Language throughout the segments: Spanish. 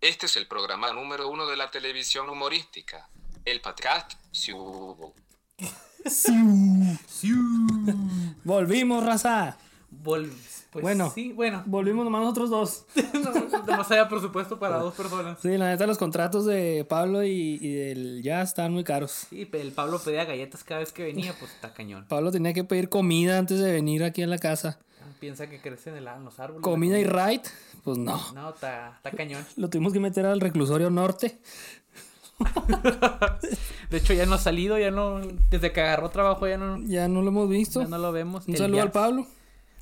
Este es el programa número uno de la televisión humorística, el podcast Siu. Volvimos, raza. Vol- pues Bueno. sí, bueno. Volvimos nomás nosotros dos. haya presupuesto para dos personas. Sí, la neta, los contratos de Pablo y, y del ya están muy caros. Sí, pero el Pablo pedía galletas cada vez que venía, pues está cañón. Pablo tenía que pedir comida antes de venir aquí a la casa. Piensa que crecen en, los árboles. Comida y ride, pues no. No, está, cañón. Lo tuvimos que meter al reclusorio norte. De hecho, ya no ha salido, ya no. Desde que agarró trabajo, ya no, Ya no lo hemos visto. ya no lo vemos. Un El saludo al. Pablo.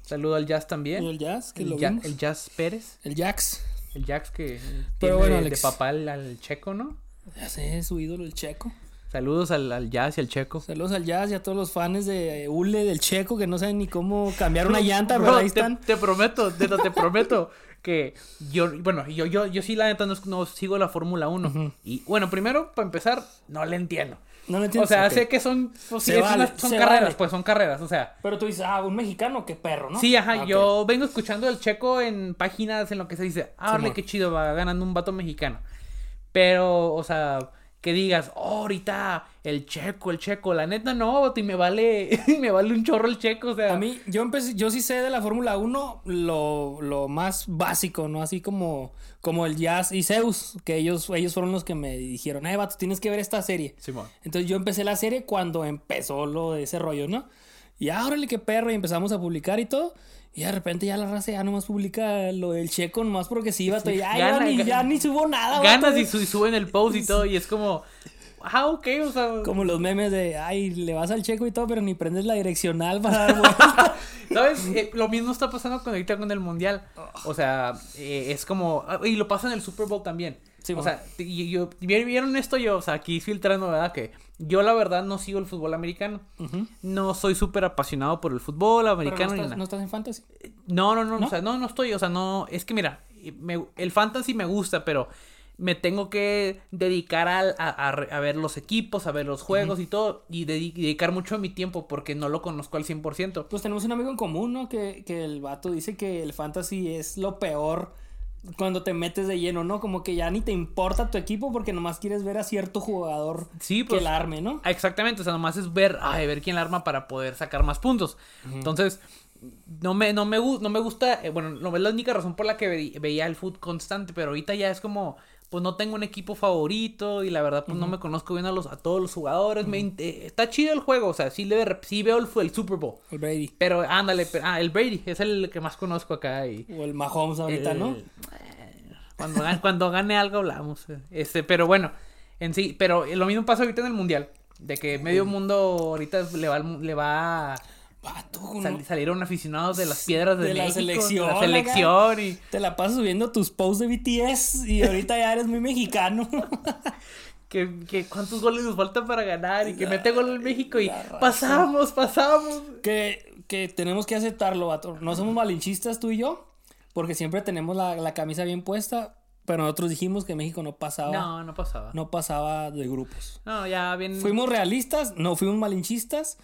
Saludo al Jazz Y también. el Jazz, que el, lo Ja- vimos. el Jazz Pérez. El Jax. El Jax que Pero tiene bueno, de- de Alex. papá al, al checo, ¿no? Ya sé, su ídolo, el Checo. Saludos al, al Jazz y al checo. Saludos al Jazz y a todos los fans de Ule, del Checo, que no saben ni cómo cambiar una llanta, pero ahí están. te prometo, te, te prometo que yo, bueno, yo, yo, yo sí la neta no, no sigo la Fórmula 1. Y bueno, primero, para empezar, no le entiendo. No lo O entiendo. sea, sé que son, pues, sí, vale, son carreras, vale. pues son carreras, o sea. Pero tú dices, ah, un mexicano, qué perro, ¿no? Sí, ajá, Ah, yo vengo escuchando el checo en páginas en lo que se dice, ah, Simón. qué chido, va ganando un vato mexicano. Pero, o sea, que digas, oh, ahorita el checo, el checo, la neta no, y me vale, me vale un chorro el checo, o sea. A mí, yo empecé, yo sí sé de la Fórmula 1 lo, lo más básico, ¿no? Así como, como el Jazz y Zeus, que ellos, ellos fueron los que me dijeron, eh, vato, tienes que ver esta serie. Simón. Entonces yo empecé la serie cuando empezó lo de ese rollo, ¿no? Y ah, órale, qué perro, y empezamos a publicar y todo. Y de repente ya la raza ya nomás publica lo del checo, nomás porque sí, vato. Y ya, Gana, ni, ya ni subo nada, ganas vato. y, su- y suben el post y todo, y es como, ah, ok, o sea, Como los memes de, ay, le vas al checo y todo, pero ni prendes la direccional para dar vuelta. ¿sabes? Eh, lo mismo está pasando con ahorita con el mundial. O sea, eh, es como, ah, y lo pasa en el Super Bowl también. Sí, o mo. sea, y- yo, vieron esto yo, o sea, aquí filtrando, ¿verdad? Que yo la verdad no sigo el fútbol americano. No soy súper apasionado por el fútbol Pero americano no estás, nada. no estás en fantasy. No, no, no, ¿No? o sea, no, no estoy, o sea, no, es que mira, me- el fantasy me gusta, pero me tengo que dedicar al- a, a a ver los equipos, a ver los juegos y todo, y dedi- dedicar mucho de mi tiempo porque no lo conozco al 100%. Pues tenemos un amigo en común, ¿no? Que, que el vato dice que el fantasy es lo peor cuando te metes de lleno, ¿no? Como que ya ni te importa tu equipo porque nomás quieres ver a cierto jugador Sí, que pues, el arme, ¿no? Exactamente, o sea, nomás es ver, ay, ver quién la arma para poder sacar más puntos. Entonces, no me, no me, no me gusta, eh, bueno, no es la única razón por la que ve- veía el foot constante, pero ahorita ya es como, pues no tengo un equipo favorito y la verdad, pues no me conozco bien a, los, a todos los jugadores. Me eh, está chido el juego, o sea, sí, le, sí veo el, el Super Bowl. El Brady. Pero ándale, pero- ah, el Brady es el que más conozco acá y... O el Mahomes ahorita, el- ¿no? eh, Cuando, gane- cuando gane algo hablamos. eh. Este, pero bueno, en sí, pero lo mismo pasa ahorita en el mundial. De que medio mundo ahorita le va, le va Vato, sal- ¿no? salieron aficionados de las piedras de, De la México, selección, de la selección y Te la pasas subiendo tus posts de BTS y ahorita ya eres muy mexicano. que, que cuántos goles nos faltan para ganar y que mete gol en México y la pasamos, pasamos. que, que tenemos que aceptarlo, vato. No somos malinchistas tú y yo, porque siempre tenemos la, la camisa bien puesta, pero nosotros dijimos que México no pasaba, no, No, no pasaba. No, pasaba de grupos. ya bien. Fuimos realistas, no fuimos malinchistas,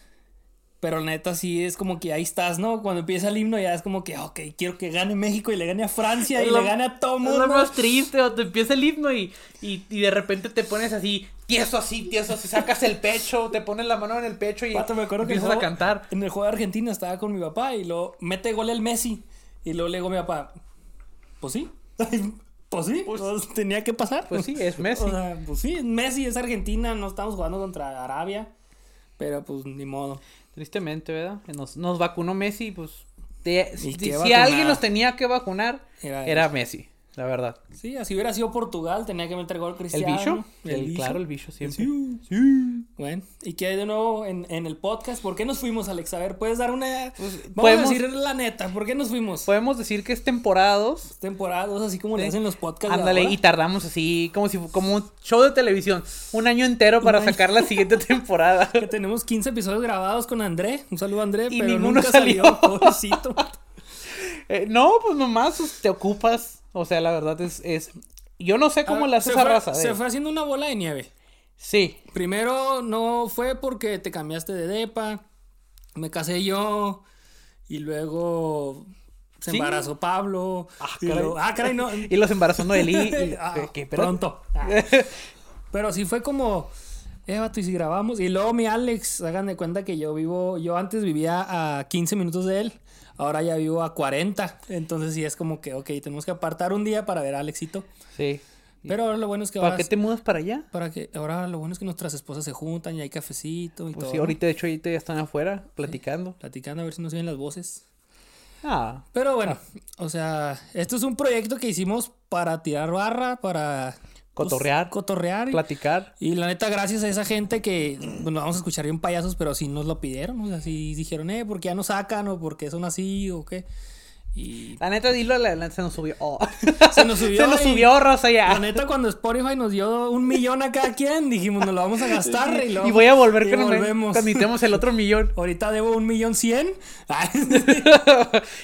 pero neta sí es como que ahí estás, ¿no? Cuando empieza el himno ya es como que, ok, quiero que gane México y le gane a Francia y Es lo- le gane a todo Es mundo. lo más triste, o te empieza el himno y, y, y de repente te pones así, tieso así, tieso así, sacas el pecho, te pones la mano en el pecho y Vato, me acuerdo que el empiezas a cantar. En el juego de Argentina estaba con mi papá y luego mete gol el Messi. Y luego le digo a mi papá, pues sí. pues sí, Pues- pues tenía que pasar. Pues sí, es Messi. O sea, pues sí, Messi es Argentina, no estamos jugando contra Arabia. Pero pues ni modo. Tristemente, ¿verdad? Nos, nos vacunó Messi, pues. de- ¿Y si alguien nos tenía que vacunar, Era. Messi, la verdad. Sí, así hubiera sido Portugal, tenía que meter gol ¿El Cristiano. bicho? El, bicho. Claro, el bicho siempre. Sí, sí. Bueno, ¿y qué hay de nuevo en, en el podcast? ¿Por qué nos fuimos, Alex? A ver, ¿puedes dar una... Vamos podemos- a decir la neta, ¿por qué nos fuimos? Podemos decir que es temporada 2. Temporada 2, así como le Sí. hacen los podcasts Ándale, y tardamos así, como si como un show de televisión. Un año entero para año. sacar la siguiente temporada. Que tenemos 15 episodios grabados con André. Un saludo André, Y pero ninguno nunca salió. salió. Pobrecito. Eh, no, pues nomás pues, te ocupas. O sea, la verdad es. es... Yo no sé cómo Ah, le hace se esa fue- raza. Se eh. fue haciendo una bola de nieve. Sí. Primero no fue porque te cambiaste de depa. Me casé yo. Y luego se Sí. embarazó Pablo. Ah, y caray. ah, caray, no. Y los embarazó Noelí. y- Ah, pronto. Ah. Pero sí fue como, eh, vato, y si grabamos. Y luego mi Alex, hagan de cuenta que yo vivo, yo antes vivía a 15 minutos de él, ahora ya vivo a 40. Entonces sí es como que, ok, tenemos que apartar un día para ver a Alexito. Sí. Pero ahora lo bueno es que ¿Para ahora, qué te mudas para allá? para que, ahora lo bueno es que nuestras esposas se juntan y hay cafecito y Pues todo. sí, ahorita de hecho ahorita ya están afuera platicando. Platicando a ver si nos oyen las voces. Ah, Pero bueno, o sea, esto es un proyecto que hicimos para tirar barra, para... pues, Cotorrear. y- platicar. Y la neta, gracias a esa gente que, bueno, vamos a escuchar bien payasos, pero sí nos lo pidieron, o sea, sí dijeron, eh, ¿por qué ya no sacan? o ¿por qué son así? o qué. Y La neta, dilo, la, la- se nos subió. Oh. se nos subió. se nos subió, Rosa, ya. La neta, cuando Spotify nos dio un millón a cada quien, dijimos, nos lo vamos a gastar. Y, luego- Y voy a volver volvemos. cuando necesitemos el otro millón. Ahorita debo un millón cien.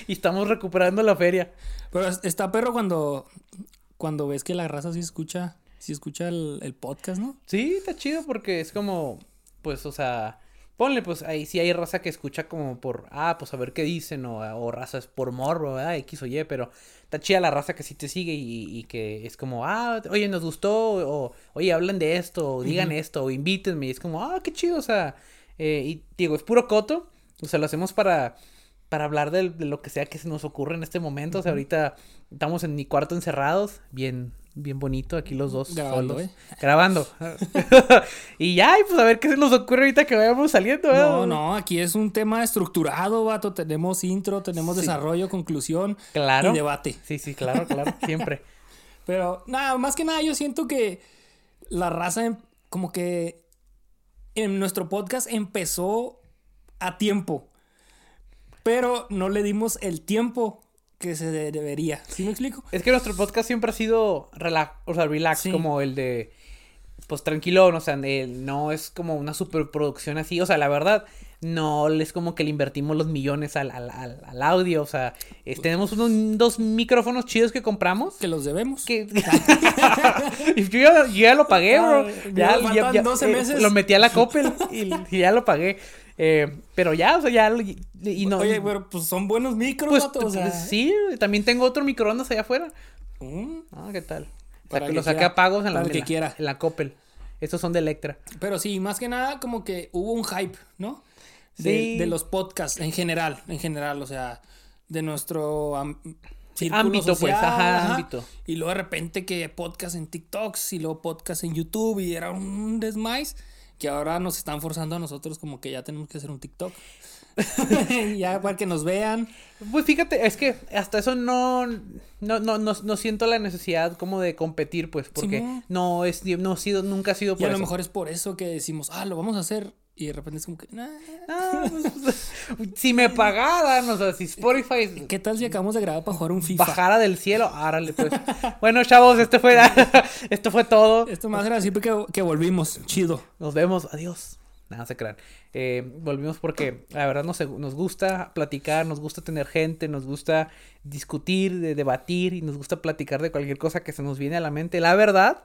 Y estamos recuperando la feria. Pero es- está perro cuando, cuando ves que la raza sí escucha, sí escucha el, el podcast, ¿no? Sí, está chido porque es como, pues, o sea, ponle, pues, ahí sí hay raza que escucha como por, ah, pues a ver qué dicen, o, o razas por morro, ¿verdad? X o Y, pero está chida la raza que sí te sigue y, y que es como, ah, oye, nos gustó, o oye, hablan de esto, o digan esto, o invítenme, y es como, ah, qué chido, o sea, eh, y digo, es puro coto, o sea, lo hacemos para, para hablar de, lo que sea que se nos ocurre en este momento, o sea, ahorita estamos en mi cuarto encerrados, bien, bien bonito, aquí los dos Grabando, solos, ¿eh? grabando. y ya, pues a ver qué se nos ocurre ahorita que vayamos saliendo. ¿verdad? No, no, aquí es un tema estructurado, vato. Tenemos intro, tenemos Sí. desarrollo, conclusión Claro. y debate. Sí, sí, claro, claro, siempre. Pero nada, más que nada yo siento que la raza em- como que en nuestro podcast empezó a tiempo, pero no le dimos el tiempo que se de- debería. ¿Sí me explico? Es que nuestro podcast siempre ha sido relax, o sea, relax, Sí. como el de, pues tranquilón, o sea, de- no es como una superproducción así, o sea, la verdad, no es como que le invertimos los millones al, al, al- al audio, o sea, es- tenemos unos dos micrófonos chidos que compramos. Que los debemos. Que... Y yo, ya, yo ya lo pagué, bro. Ah, Ya, me ya- ya- 12 eh. Lo metí a la Coppel y, y ya lo pagué. Eh, pero ya, o sea, ya. Y, no, Oye, pero pues son buenos micros, pues, vato, o sea. pues, sí, también tengo otro microondas allá afuera. Mm, Ah, ¿qué tal? O Para sea, que lo saqué a pagos en la, en que la- quiera. en la Coppel. Estos son de Electra. Pero sí, más que nada como que hubo un hype, ¿no? De, Sí. de los podcasts en general, en general, o sea, de nuestro ámbito, pues, ajá, ámbito. Y luego de repente que podcast en TikToks y luego podcast en YouTube y era un desmais que ahora nos están forzando a nosotros como que ya tenemos que hacer un TikTok. ya para que nos vean. Pues fíjate, es que hasta eso no, no, no, no, no siento la necesidad como de competir, pues, porque no es, no ha sido, nunca ha sido Y por a lo mejor es por eso que decimos, ah, lo vamos a hacer. Y de repente es como que, nah. Ah, pues, si me pagaran, o sea, si Spotify ¿Qué tal si acabamos de grabar para jugar un FIFA? bajara del cielo, árale, pues. Bueno, chavos, este fue, esto fue todo. Esto más era porque que volvimos. Chido. Nos vemos, adiós. Nada, se crean. Eh, volvimos porque la verdad nos, nos gusta platicar, nos gusta tener gente, nos gusta discutir, de- debatir y nos gusta platicar de cualquier cosa que se nos viene a la mente. La verdad,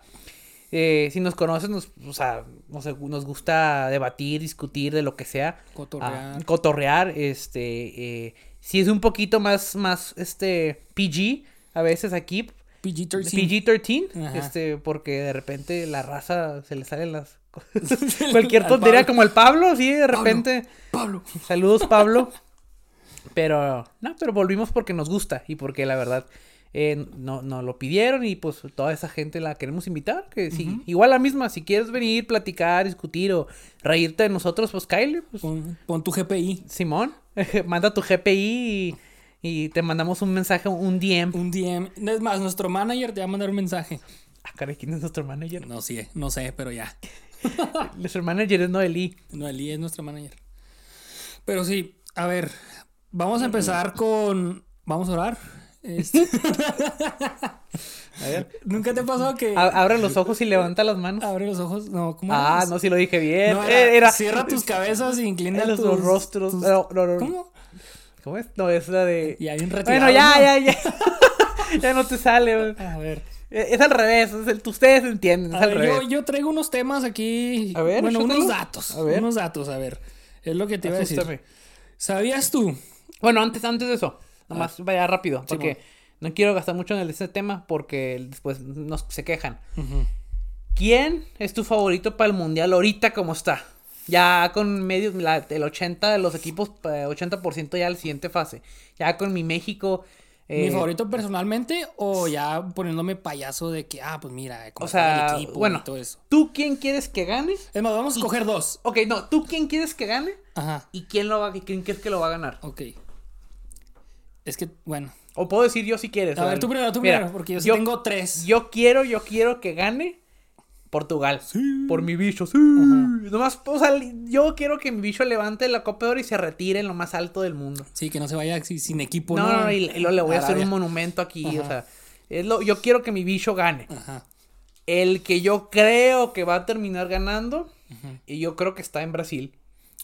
eh, si nos conoces, nos, o sea, nos, nos gusta debatir, discutir de lo que sea. Cotorrear. Ah, cotorrear, este, eh, si es un poquito más, más, este, PG, a veces aquí, PG-13. PG-13, Ajá. este, porque de repente la raza se le salen las... Cualquier Al tontería Pablo. como el Pablo, sí, de repente... Pablo. Saludos, Pablo. Pero, no, pero volvimos porque nos gusta y porque la verdad eh, no, nos lo pidieron y pues toda esa gente la queremos invitar. Que sí, igual la misma, si quieres venir, platicar, discutir o reírte de nosotros, pues Kyle, pues Pon, pon tu GPI. Simón, manda tu GPI y, y te mandamos un mensaje, un DM. Un DM. Es más, nuestro manager te va a mandar un mensaje. Ah, caray, ¿quién es nuestro manager? No sé, no sé, pero ya. Nuestro manager es Noelí. No, Eli es nuestro manager. Pero sí, a ver, vamos a empezar con. Vamos a orar. Este, A ver. ¿Nunca te ha pasado que A- abre los ojos y levanta las manos. abre los ojos? No, ¿cómo Ah, no, si lo dije bien. No, Eh, era, era, Cierra tus cabezas y inclina los, tus los rostros. tus- No, no, no. ¿Cómo? ¿Cómo es? No, es la de. Ya bien retirado. Bueno, ya, ¿no? ya, ya. ya no te sale. güey. A ver. Eh, Es al revés. es el- ustedes entienden. Es A al ver, revés. yo, yo traigo unos temas aquí. A ver, bueno, unos datos. A ver. Unos datos, a ver. Es lo que te iba a decir. ¿Sabías tú? Bueno, antes, antes de eso. Nomás vaya rápido, porque no quiero gastar mucho en ese tema porque después nos se quejan. ¿Quién es tu favorito para el mundial ahorita como está? Ya con medio, la- el 80 de los equipos, eh, 80% ya la siguiente fase. Ya con mi México. ¿Mi eh, favorito personalmente o ya poniéndome payaso de que, ah, pues mira, cómo O sea, el equipo bueno, y todo eso? ¿tú quién quieres que gane? Es más, vamos a escoger dos. Ok, no, ¿tú quién quieres que gane? Ajá, ¿Y quién lo va, y quién crees que lo va a ganar? ok. Es que, bueno. O puedo decir yo si quieres. A ver, tú primero, tú mira, primero, porque yo, sí tengo tres. Yo quiero, yo quiero que gane Portugal. Por mi bicho, sí. Nomás, o sea, yo quiero que mi bicho levante la Copa de Oro y se retire en lo más alto del mundo. Sí, que no se vaya sin equipo. No, no, no, y, y luego le voy a hacer un monumento aquí, o sea, es lo, yo quiero que mi bicho gane. Ajá. El que yo creo que va a terminar ganando, y yo creo que está en Brasil,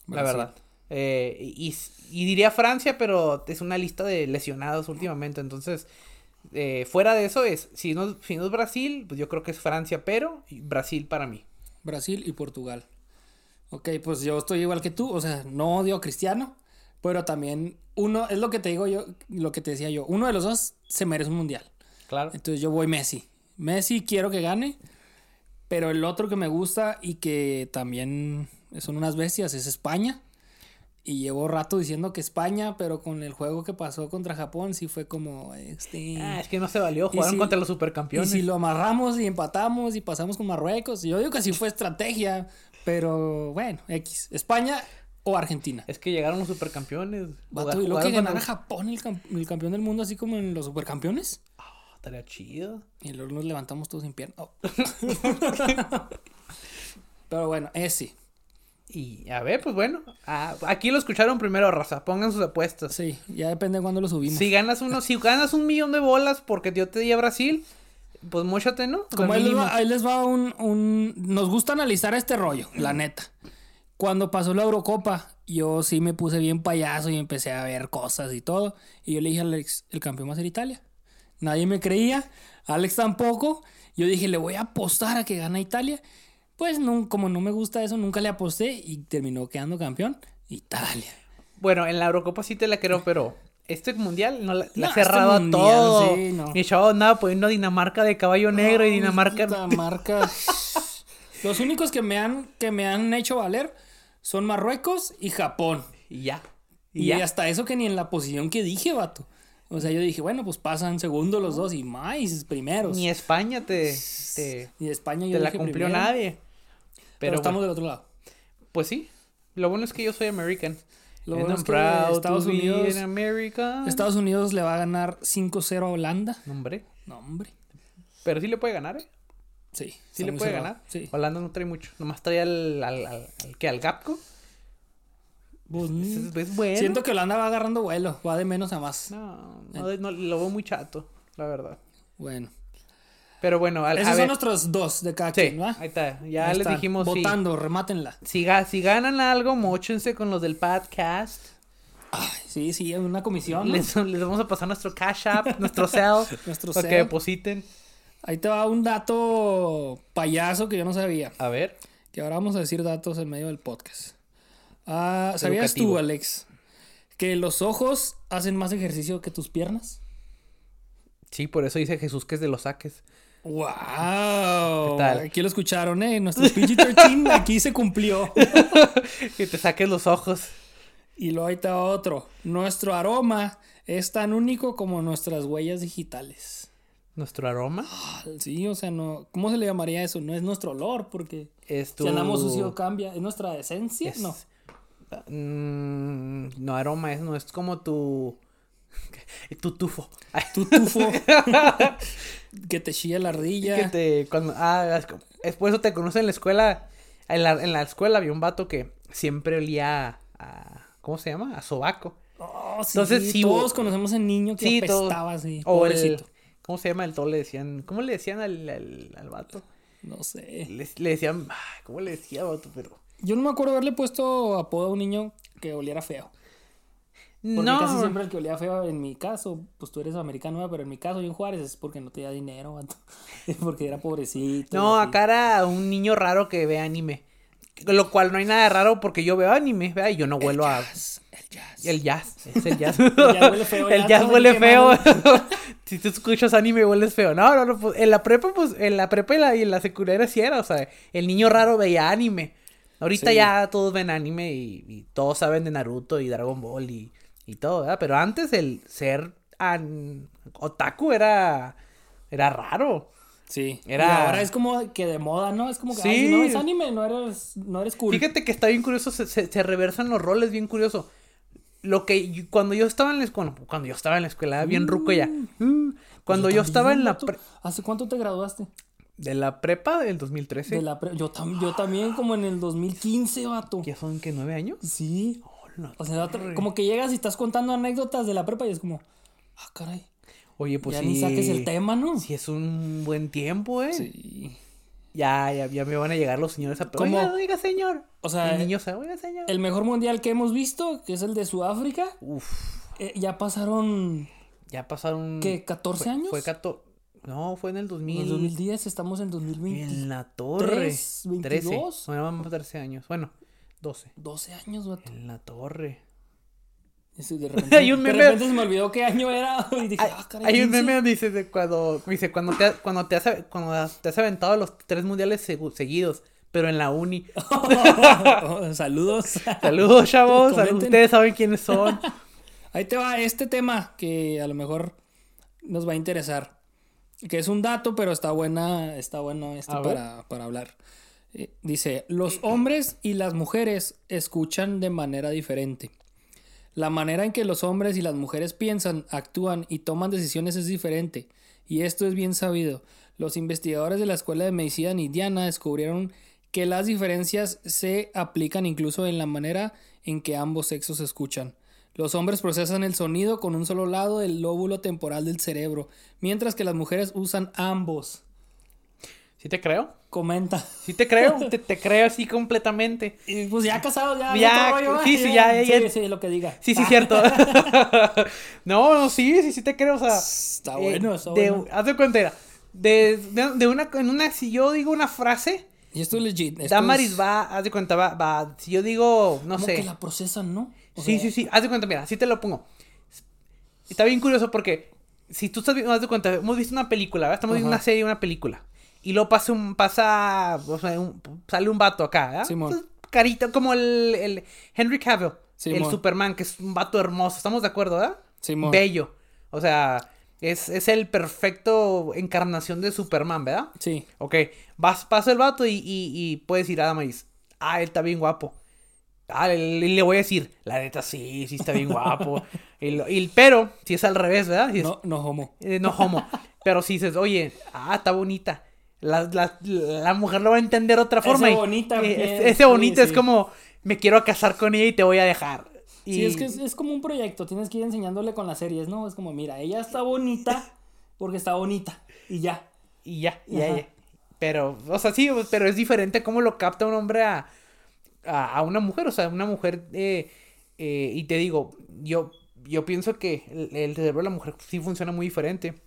la verdad. Eh, y, y diría Francia, pero es una lista de lesionados últimamente, entonces, eh, fuera de eso es, si no, si no es Brasil, pues yo creo que es Francia, pero Brasil para mí. Brasil y Portugal. Ok, pues yo estoy igual que tú, o sea, no odio a Cristiano, pero también uno, es lo que te digo yo, lo que te decía yo, uno de los dos se merece un mundial. Claro. Entonces yo voy Messi. Messi quiero que gane, pero el otro que me gusta y que también son unas bestias es España. Y llevo rato diciendo que España, pero con el juego que pasó contra Japón sí fue como este Ah, es que no se valió, Y jugaron si- contra los y supercampeones. si lo amarramos y empatamos y pasamos con Marruecos, yo digo que sí fue estrategia, pero bueno, X. España o Argentina. Es que llegaron los supercampeones. Y luego que ganara Japón el, cam- el campeón del mundo así como en los supercampeones. Ah, estaría chido. Y luego nos levantamos todos sin pierna. Oh. pero bueno, ese. Y a ver, pues bueno, aquí lo escucharon primero, raza. Pongan sus apuestas. Sí, ya depende de cuándo lo subimos. Si ganas uno, si ganas un millón de bolas porque yo te di a Brasil, pues móchate, ¿no? Como ahí les va, ahí les va un, un- Nos gusta analizar este rollo, la neta. Cuando pasó la Eurocopa, yo sí me puse bien payaso y empecé a ver cosas y todo. Y yo le dije a Alex, el campeón va a ser Italia. Nadie me creía, Alex tampoco. Yo dije, le voy a apostar a que gana Italia. Pues no, como no me gusta eso, nunca le aposté y terminó quedando campeón Italia. Bueno, en la Eurocopa sí te la creo, pero este mundial no la, ha este cerrado a mundial, todo. sí, no. Mi chavo andaba poniendo Dinamarca de caballo negro y Dinamarca. Dinamarca. Los únicos que me han, que me han hecho valer son Marruecos y Japón. Y ya. Y, Y, ya. hasta eso que ni en la posición que dije, vato. O sea, yo dije, bueno, pues pasan segundo los dos y más primeros. Ni España te, te, Y España yo te la cumplió primero, nadie. Pero, Pero, estamos bueno, del otro lado. pues sí. Lo bueno es que yo soy American. Lo bueno es que Estados Unidos, American. Estados Unidos le va a ganar 5-0 a Holanda. No, Hombre. No, hombre. Pero sí le puede ganar, ¿eh? Sí. Sí le puede cerrado. ganar. Sí. Holanda no trae mucho. Nomás trae al, al, al, al- ¿qué? Al Gapco. Pues, Es, es bueno. Siento que Holanda va agarrando vuelo. Va de menos a más. No, no, no, lo veo muy chato, la verdad. Bueno. Pero bueno, al, a Esos ver. son nuestros dos de cada Sí, quien, ¿va? ahí está. Ya Ahí les están, dijimos Votando, remátenla. si, ga- si ganan algo, mochense con los del podcast. Ay, sí, sí, una comisión. ¿no? Les, les vamos a pasar nuestro cash app, nuestro cell, Nuestro para que depositen. Ahí te va un dato payaso que yo no sabía. A ver. Que ahora vamos a decir datos en medio del podcast. Ah, ¿Sabías Educativo. tú, Alex, que los ojos hacen más ejercicio que tus piernas? Sí, por eso dice Jesús que es de los saques. ¡Wow! ¿Qué tal? Aquí lo escucharon, ¿eh? Nuestro PG-13 aquí se cumplió. Que te saques los ojos. Y luego ahí está otro. Nuestro aroma es tan único como nuestras huellas digitales. Nuestro aroma Sí, o sea, no. ¿Cómo se le llamaría eso? No es nuestro olor, porque es tu... si andamos sucio cambia. ¿Es nuestra esencia? Es- No. Mm, no, aroma es, no, es como tu... Tu tufo. Ay, Tu tufo. que te chilla la ardilla. que te... Cuando, ah, es, por eso te conocen en la escuela. En la, en la escuela había un vato que siempre olía a... ¿Cómo se llama? A sobaco. Oh, sí, Entonces, sí, todos conocemos a un niño que Sí, apestaba así. O el... ¿Cómo se llama el todo? Le decían... ¿Cómo le decían al, al, al vato? No sé. Le, le decían... ay, ¿Cómo le decía vato? Pero... Yo no me acuerdo haberle puesto apodo a un niño que oliera feo. Porque no. casi siempre el que olía feo, en mi caso, pues tú eres americano, pero en mi caso, yo en Juárez, es porque no te da dinero, vato. Es porque era pobrecito. No, acá era un niño raro que ve anime. Lo cual no hay nada raro porque yo veo anime, ¿verdad? Y yo no vuelo a... Jazz, el jazz. El jazz, es el jazz. jazz huele feo, El jazz huele feo. si tú escuchas anime hueles feo. No, no, no, pues, en la prepa, pues, en la prepa y, la, y en la secundaria sí era, o sea, el niño raro veía anime. Ahorita Sí. ya todos ven anime y, y todos saben de Naruto y Dragon Ball y, y todo, ¿verdad? Pero antes el ser an- otaku era, era raro. Sí. Era- Y ahora es como que de moda, ¿no? Es como que, Sí. ay, si no ves anime, no eres, no eres cool. Fíjate que está bien curioso, se, se, se reversan los roles, bien curioso. Lo que cuando yo estaba en la escuela, cuando yo estaba en la escuela, era bien ruco ya. Uh, cuando yo, estaba en la pre- ¿Hace cuánto te graduaste? de la prepa del 2013, De la pre- yo, tam- yo también como en el 2015, vato. ¿ya son que nueve años? Sí. O sea, torre. como que llegas y estás contando anécdotas de la prepa y es como, ah, caray. Oye, pues ya sí. ni saques el tema, ¿no? Sí, es un buen tiempo, ¿eh? Sí. Ya, ya, ya me van a llegar los señores a ¿Cómo? Oiga, oiga, señor. O sea, el niño se oiga, señor. El mejor mundial que hemos visto, que es el de Sudáfrica, Uf, eh, ya pasaron, ya pasaron. ¿qué? ¿14 fue, años? Fue 14. No, fue en el En 2000. el 2010, estamos en 2020. En la torre. ¿Tres? 13. ¿22? Bueno, vamos a 13 años. Bueno, 12. 12 años, vato. En la torre. De repente, Hay un de meme- repente se me olvidó qué año era y dije, Hay, ah, caray. hay un 15. meme donde dice de cuando, dice cuando te, cuando te has, cuando te has aventado los tres mundiales segu- seguidos, pero en la uni. Saludos. Saludos, chavos. Comenten. Ustedes saben quiénes son. Ahí te va este tema que a lo mejor nos va a interesar. Que es un dato, pero está buena, está bueno este para, para hablar. Eh, dice, los hombres y las mujeres escuchan de manera diferente. La manera en que los hombres y las mujeres piensan, actúan y toman decisiones es diferente. Y esto es bien sabido. Los investigadores de la Escuela de Medicina Indiana descubrieron que las diferencias se aplican incluso en la manera en que ambos sexos escuchan. Los hombres procesan el sonido con un solo lado del lóbulo temporal del cerebro, mientras que las mujeres usan ambos. ¿Sí te creo? Comenta. Sí te creo. te, te creo así completamente. Y pues ya casados, ya. Ya, rollo, sí, sí, ya, ya, Sí, sí, lo que diga. Sí, sí, cierto. no, no, sí, sí, sí te creo. O sea, Está eh, bueno, está de, bueno. Haz de cuenta, de, de, de una, en una, si yo digo una frase, Y esto es legit. esto Damaris es va, haz de cuenta, va, va, si yo digo, no como sé. que la procesan, ¿no? O Sí, sea, sí, sí. Haz de cuenta, mira, así te lo pongo. Está bien curioso porque si tú estás viendo, haz de cuenta, hemos visto una película, ¿verdad? Estamos viendo una serie, una película. Y luego pasa un, pasa, o sea, un- sale un vato acá, ¿verdad? Carita, como el, el Henry Cavill, el Simón. Superman, que es un vato hermoso. ¿Estamos de acuerdo, verdad? Simón. Bello. O sea, es, es el perfecto encarnación de Superman, ¿verdad? Sí. Ok, vas, pasa el vato y, y, y puedes ir a Damaris. Ah, él está bien guapo. Ah, le, le voy a decir, la neta sí, sí está bien guapo. y, y- pero, si es al revés, ¿verdad? Si es- No, no homo. eh, no homo. pero si dices, oye, ah, está bonita. La, la, la mujer lo va a entender de otra Ese forma. y- bonita, eh, bien, ese sí, bonita es sí. como, me quiero casar con ella y te voy a dejar. Y, Sí, es que es, es como un proyecto. Tienes que ir enseñándole con las series, ¿no? Es como, mira, ella está bonita porque está bonita. Y ya. Y ya, ya, Ajá. ya. Pero, o sea, sí, pero es diferente cómo lo capta un hombre a, a, a una mujer. O sea, una mujer, eh, eh, y te digo, yo, yo pienso que el, el cerebro de la mujer sí funciona muy diferente.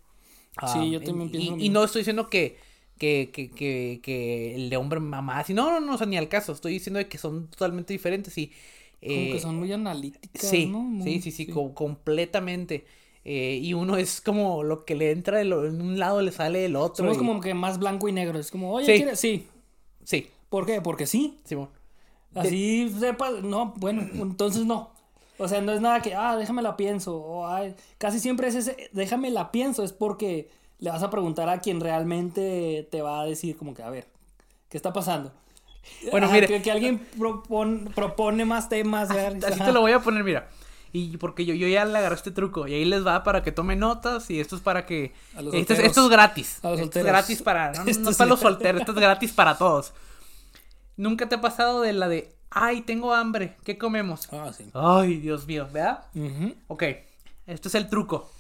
Sí, yo Ah, también y- pienso Y, y no estoy diciendo que, que, que, que, que el de hombre mamá, así, no, no, no, o sea, ni al caso. Estoy diciendo de que son totalmente diferentes y... Como eh, que son muy analíticas, Sí, ¿no? Muy- sí, sí, sí, co- completamente. Eh, y uno es como lo que le entra de lo- en un lado le sale del otro. Somos y- como que más blanco y negro. Es como, oye, Sí. ¿quieres? Sí. Sí, ¿Por qué? Porque sí. Simón. Así sepas, no, bueno, entonces no. O sea, no es nada que, ah, déjame la pienso. O, "Ay", casi siempre es ese, déjame la pienso, es porque le vas a preguntar a quien realmente te va a decir, como que, a ver, ¿qué está pasando? Bueno, Ajá, mire. Que, que alguien propon- propone más temas. Así ajá. te lo voy a poner, mira. Y porque yo, yo ya le agarré este truco. Y ahí les va para que tomen notas. Y esto es para que. Esto es, solteros. esto es gratis. A los Esto es gratis para. No, Esto es es para los solteros. Esto es gratis para todos. Nunca te ha pasado de la de. Ay, tengo hambre. ¿Qué comemos? Ah, sí. Ay, Dios mío, ¿verdad? Ujú. Ok, esto es el truco.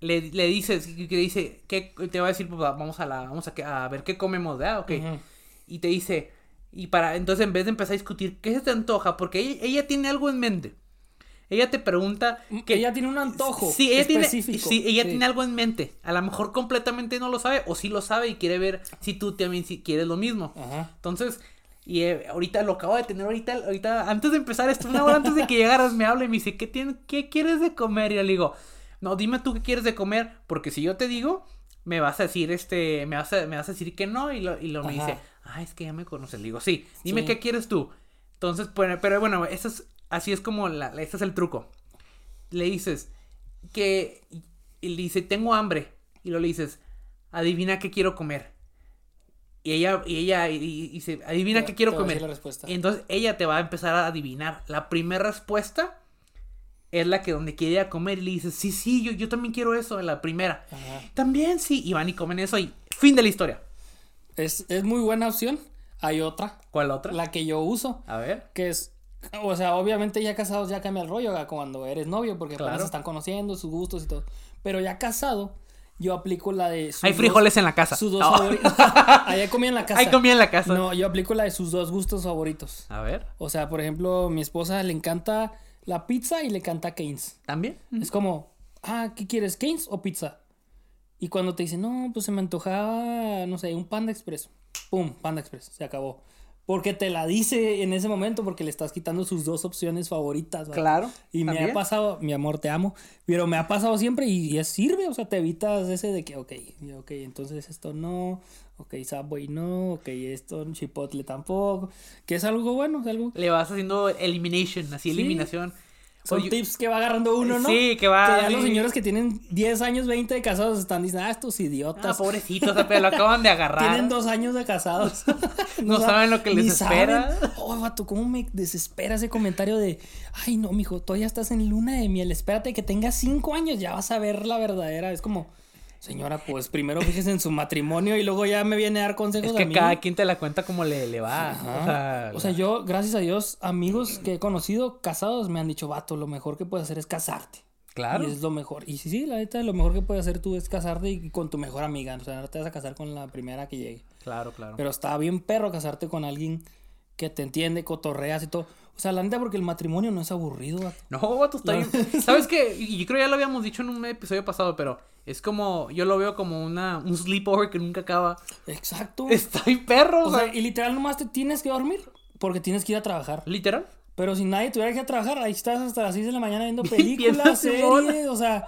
Le, le dices, que que dice, ¿qué? te va a decir, pues, vamos a la, vamos a, que- a ver qué comemos, ¿verdad? Ok. Ujú. Y te dice, y para, entonces en vez de empezar a discutir, ¿qué se te antoja? Porque ella, ella tiene algo en mente. Ella te pregunta Que ella tiene un antojo Sí, ella tiene, sí, ella Sí. tiene algo en mente. A lo mejor completamente no lo sabe, o sí lo sabe y quiere ver si tú también si quieres lo mismo. Ajá. Entonces, Y eh, ahorita lo acabo de tener ahorita, ahorita, antes de empezar esto, una hora antes de que llegaras, me habla y me dice, ¿qué, tienes, ¿qué quieres de comer? Y yo le digo, no, dime tú qué quieres de comer, porque si yo te digo, me vas a decir, este, me vas a, me vas a decir que no, y lo, y lo me dice, ah, es que ya me conoces. Le digo, sí, dime Sí. qué quieres tú. Entonces, pero bueno, eso es, así es como, la, ese es el truco. Le dices que, y le dice, tengo hambre, y lo le dices, adivina qué quiero comer. Y ella, y ella, y, dice, adivina Te- qué quiero comer. la respuesta. Y entonces ella te va a empezar a adivinar. La primera respuesta es la que donde quiere ir a comer y le dices, sí, sí, yo, yo también quiero eso, la primera. Ajá. También sí, y van y comen eso y fin de la historia. Es, es muy buena opción. Hay otra, ¿Cuál otra? la que yo uso, A ver. que es, o sea, obviamente ya casados ya cambia el rollo cuando eres novio, porque Claro. apenas se están conociendo, sus gustos y todo. Pero ya casado, yo aplico la de... sus Hay dos- frijoles en la casa. Sus dos No. favoritos. Allá comía en la casa. Hay comida en la casa. No, yo aplico la de sus dos gustos favoritos. A ver. O sea, por ejemplo, mi esposa le encanta la pizza y le encanta Keynes. ¿También? Es como, ah, ¿qué quieres? ¿Keynes o pizza? Y cuando te dice, no, pues se me antojaba, no sé, un Panda Express. Pum, Panda Express, se acabó. Porque te la dice en ese momento porque le estás quitando sus dos opciones favoritas. Claro. Y me también. ha pasado, mi amor, te amo, pero me ha pasado siempre y, y es sirve, o sea, te evitas ese de que, ok, ok, entonces esto no, ok, Subway no, ok, esto Chipotle tampoco, que es algo bueno, es algo... Le vas haciendo elimination, así Sí. eliminación. Son Oye, tips que va agarrando uno, ¿no? Sí, que va- ya los señores que tienen 10 años, 20 de casados están diciendo, ah, estos Ah, idiotas. pobrecitos, o sea, pero lo acaban de agarrar. Tienen dos años de casados. No sa- saben lo que les espera. saben. Oh, vato, cómo me desespera ese comentario de, ay, no, mijo, todavía estás en luna de miel, espérate que tengas 5 años, ya vas a ver la verdadera. Es como, señora, pues primero fíjese en su matrimonio y luego ya me viene a dar consejos Es a que mí. cada quien te la cuenta como le, le va. Ajá. O sea, O sea, yo, gracias a Dios, amigos que he conocido casados me han dicho, vato, lo mejor que puedes hacer es casarte. claro. Y es lo mejor. Y sí, sí, la neta, lo mejor que puedes hacer tú es casarte y con tu mejor amiga. O sea, no te vas a casar con la primera que llegue. Claro, claro. Pero está bien perro casarte con alguien que te entiende, cotorreas y todo. O sea, la neta, porque el matrimonio no es aburrido. vato. No, vato, está bien. ¿Sabes qué? Y yo creo ya lo habíamos dicho en un episodio pasado, pero es como, yo lo veo como una, un sleepover que nunca acaba. Exacto. Bien perro, O sea, y literal nomás te tienes que dormir porque tienes que ir a trabajar. literal. Pero si nadie tuviera que ir a trabajar, ahí estás hasta las 6 de la mañana viendo películas, series, o sea,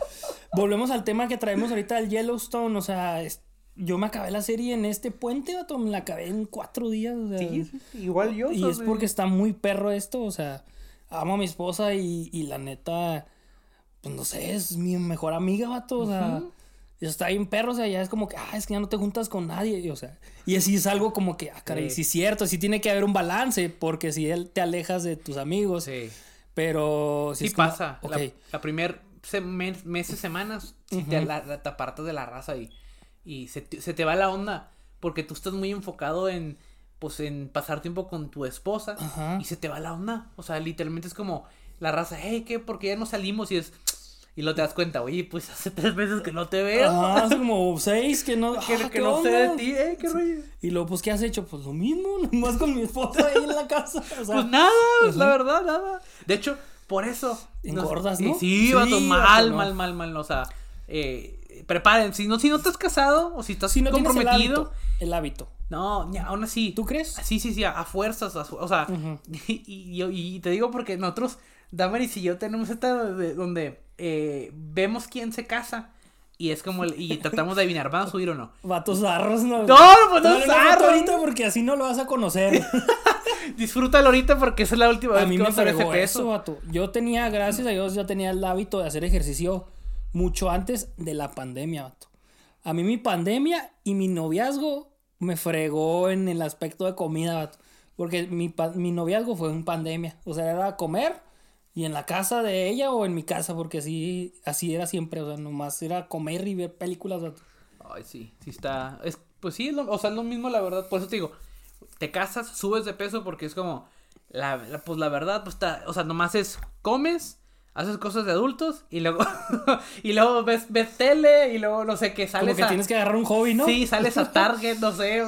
volvemos al tema que traemos ahorita del Yellowstone, o sea, es- yo me acabé la serie en este puente, vato, me la acabé en cuatro días, o sea, igual yo. y es porque está muy perro esto, o sea, amo a mi esposa y, y la neta, pues no sé, es mi mejor amiga, vato, o sea, está bien perro, o sea, ya es como que, ah, es que ya no te juntas con nadie, y, o sea, y así es algo como que, ah, caray, Sí. sí es cierto, sí tiene que haber un balance, porque si él te alejas de tus amigos, Sí, pero si sí como, pasa. La, la primer se- mes- meses, semanas, si te, la- te apartas de la raza y, y se, te- se te va la onda porque tú estás muy enfocado en, pues, en pasar tiempo con tu esposa Ajá. y se te va la onda. O sea, literalmente es como la raza, hey, ¿qué? ¿Por qué ya no salimos? Y es... Y lo te das cuenta, oye, pues hace tres meses que no te veo. Ajá, hace como seis que no, que ah, que ¿qué no sé de ti, eh, qué rollo. Y luego, pues, ¿qué has hecho? Pues lo mismo, nomás con mi esposa ahí en la casa, o sea, Pues nada, la verdad, nada. De hecho, por eso. Engordas, ¿no? Sí, Sí, vato, vato, mal, no. mal, mal, mal. O sea, eh, preparen. Si no, si no estás casado o si estás si no tienes el comprometido. hábito, el hábito. No, ya, aún así. ¿Tú crees? Sí, sí, sí, a, a fuerzas. a o sea, y, y, y te digo porque nosotros, Damaris y yo, tenemos esta de- donde eh, vemos quién se casa. Y es como, el- y tratamos de adivinar, ¿van a subir o no? Vatos zarros, no. No, pues no zarro. ahorita porque así no lo vas a conocer. Disfrútalo ahorita porque esa es la última a vez mí que me vas a ver ese peso. eso, vato. Yo tenía, gracias a Dios, yo tenía el hábito de hacer ejercicio mucho antes de la pandemia. A mí mi pandemia y mi noviazgo me fregó en el aspecto de comida. Porque mi, mi noviazgo fue en pandemia. O sea, era comer y en la casa de ella o en mi casa, porque así, así era siempre. O sea, nomás era comer y ver películas. Ay, sí, sí está. Es, pues sí, o sea, es lo mismo, la verdad. Por eso te digo, te casas, subes de peso porque es como. La, la- pues la verdad, pues está. O sea, nomás es comes, haces cosas de adultos y luego. y luego ves, ves tele y luego no sé qué, Como sales que a. tienes que agarrar un hobby, ¿no? Sí, sales a Target, no sé.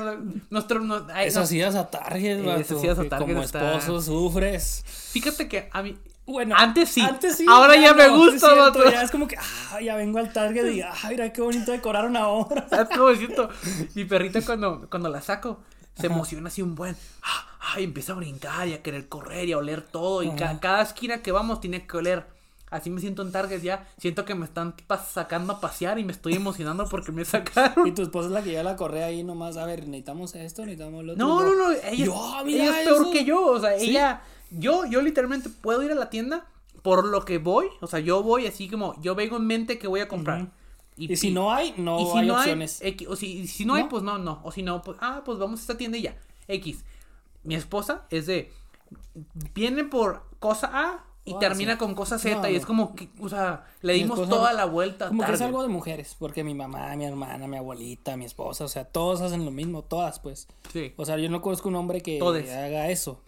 nuestro. no- ay, Eso no. hacías a Target, vato. Eso hacías a que Target, Como está- esposo sufres. Fíjate que a mí. Bueno, Antes sí. Antes sí. Ahora ya me no, gusta, vato. Ya es como que, ah, ya vengo al Target y, ah, mira qué bonito decoraron ahora. ¿Sabes cómo siento? Mi perrita cuando, cuando la saco se emociona así un buen. Ah, empieza a brincar y a querer correr y a oler todo. Y ca- cada esquina que vamos tiene que oler. Así me siento en Target ya. Siento que me están sacando a pasear y me estoy emocionando porque me Y sacaron. tu esposa es la que lleva la correa ahí nomás, a ver, necesitamos esto, necesitamos lo otro. No, no, no. Ella, Yo, mira ella es peor eso. que yo. O sea, ¿Sí? ella. Yo, yo literalmente puedo ir a la tienda por lo que voy. O sea, yo voy así como. Yo vengo en mente que voy a comprar. Y si no hay, no y si hay no opciones. Hay, o si, si no hay, pues no, no. O si no, pues, ah, pues vamos a esta tienda y ya. X. Mi esposa es de. Viene por cosa A y Ah, termina sí. con cosa Z. No, y es como que, o sea, le dimos esposa- toda la vuelta. Como que es algo de mujeres, porque mi mamá, mi hermana, mi abuelita, mi esposa, o sea, todos hacen lo mismo, todas, pues. Sí. O sea, yo no conozco un hombre que Todes. haga eso.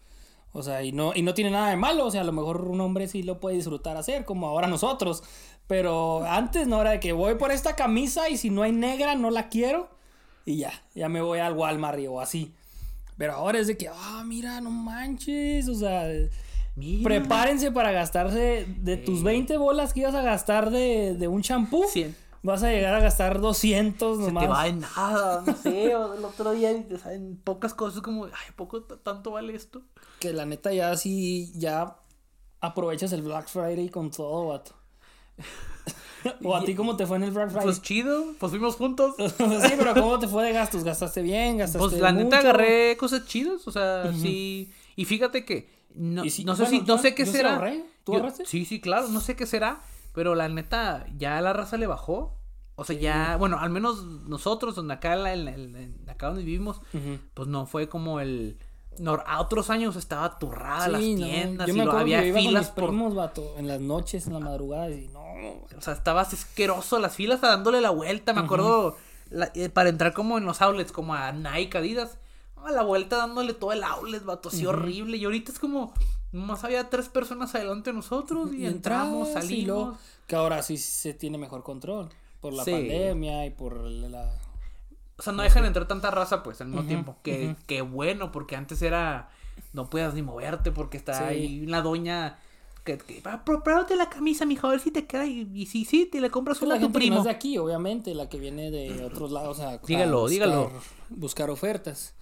O sea, y no, y no tiene nada de malo. O sea, a lo mejor un hombre sí lo puede disfrutar hacer, como ahora nosotros. Pero antes no era de que voy por esta camisa y si no hay negra, no la quiero. Y ya, ya me voy al Walmart o así. Pero ahora es de que, ah, mira, no manches. O sea, Mira. prepárense para gastarse de tus 20 bolas que ibas a gastar de, de un champú. Vas a llegar a gastar 200 Se nomás. te va en nada, no sé, o el otro día, en pocas cosas, como, ay, ¿poco tanto vale esto? Que la neta ya sí, ya aprovechas el Black Friday con todo, vato. o a ti cómo te fue en el Black Friday. Pues chido, pues fuimos juntos. sí, pero ¿cómo te fue de gastos? ¿Gastaste bien? ¿Gastaste Pues la neta agarré cosas chidas, o sea, sí. Y fíjate que no, sé bueno, si, no sé qué yo será. ahorré. ¿Tú Yo- ahorraste? Sí, sí, claro, no sé qué será, pero la neta ya la raza le bajó. O sea, ya, bueno, al menos nosotros, donde acá, en la- en la- en la- acá donde vivimos, pues no fue como el. No, a otros años estaba turrada las Sí, no, tiendas Yo y me lo, acuerdo había que con filas por vato, en las noches, en las madrugadas y no, O sea, estabas asqueroso las filas dándole la vuelta. Me acuerdo la- eh, para entrar como en los outlets, como a Nike, Adidas. A la vuelta dándole todo el outlet, vato, así horrible. Y ahorita es como, nomás había tres personas adelante de nosotros y, entramos, y salimos. que ahora sí se tiene mejor control por la Sí. pandemia y por la... O sea, no dejan entrar tanta raza, pues, al mismo tiempo. Que, que bueno, porque antes era, no podías ni moverte porque está Sí. ahí la doña... Que, que, "Ah, pero pruébate la camisa, mijo, a ver si te queda. Y, y si sí, te le compras una a tu que no primo. es de aquí, obviamente, la que viene de otros lados a, a Dígalo, buscar, dígalo. buscar ofertas.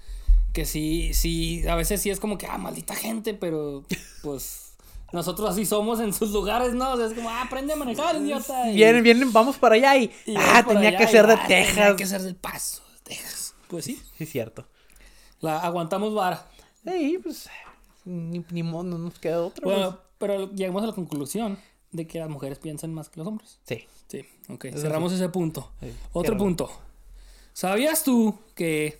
Que sí, sí, a veces sí es como que, ah, maldita gente, pero pues nosotros así somos en sus lugares, ¿no? O sea, es como, ah, aprende a manejar, idiota. y- Vienen, vienen, vamos para allá y... y ah, tenía allá que y, ser de ah, Tenía Texas. que ser del paso, de Texas. Pues sí, Sí, cierto. la aguantamos vara. Sí, pues ni, ni modo, no nos queda otra. Bueno, pero llegamos a la conclusión de que las mujeres piensan más que los hombres. pues. Sí. Sí, ok. Eso Cerramos ese punto. Sí, Otro punto. ¿Sabías tú que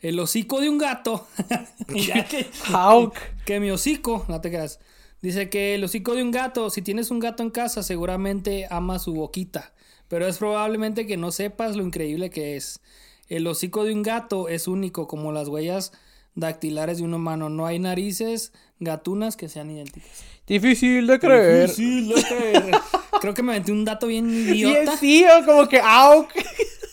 el hocico de un gato... Ya que, Hawk. que mi hocico, no te creas. Dice que el hocico de un gato, si tienes un gato en casa, seguramente ama su boquita. Pero es probablemente que no sepas lo increíble que es. El hocico de un gato es único, como las huellas dactilares de un humano. No hay narices gatunas que sean idénticas. Difícil de creer. Difícil de creer. Creo que me aventé un dato bien idiota. Sí, como que Hawk.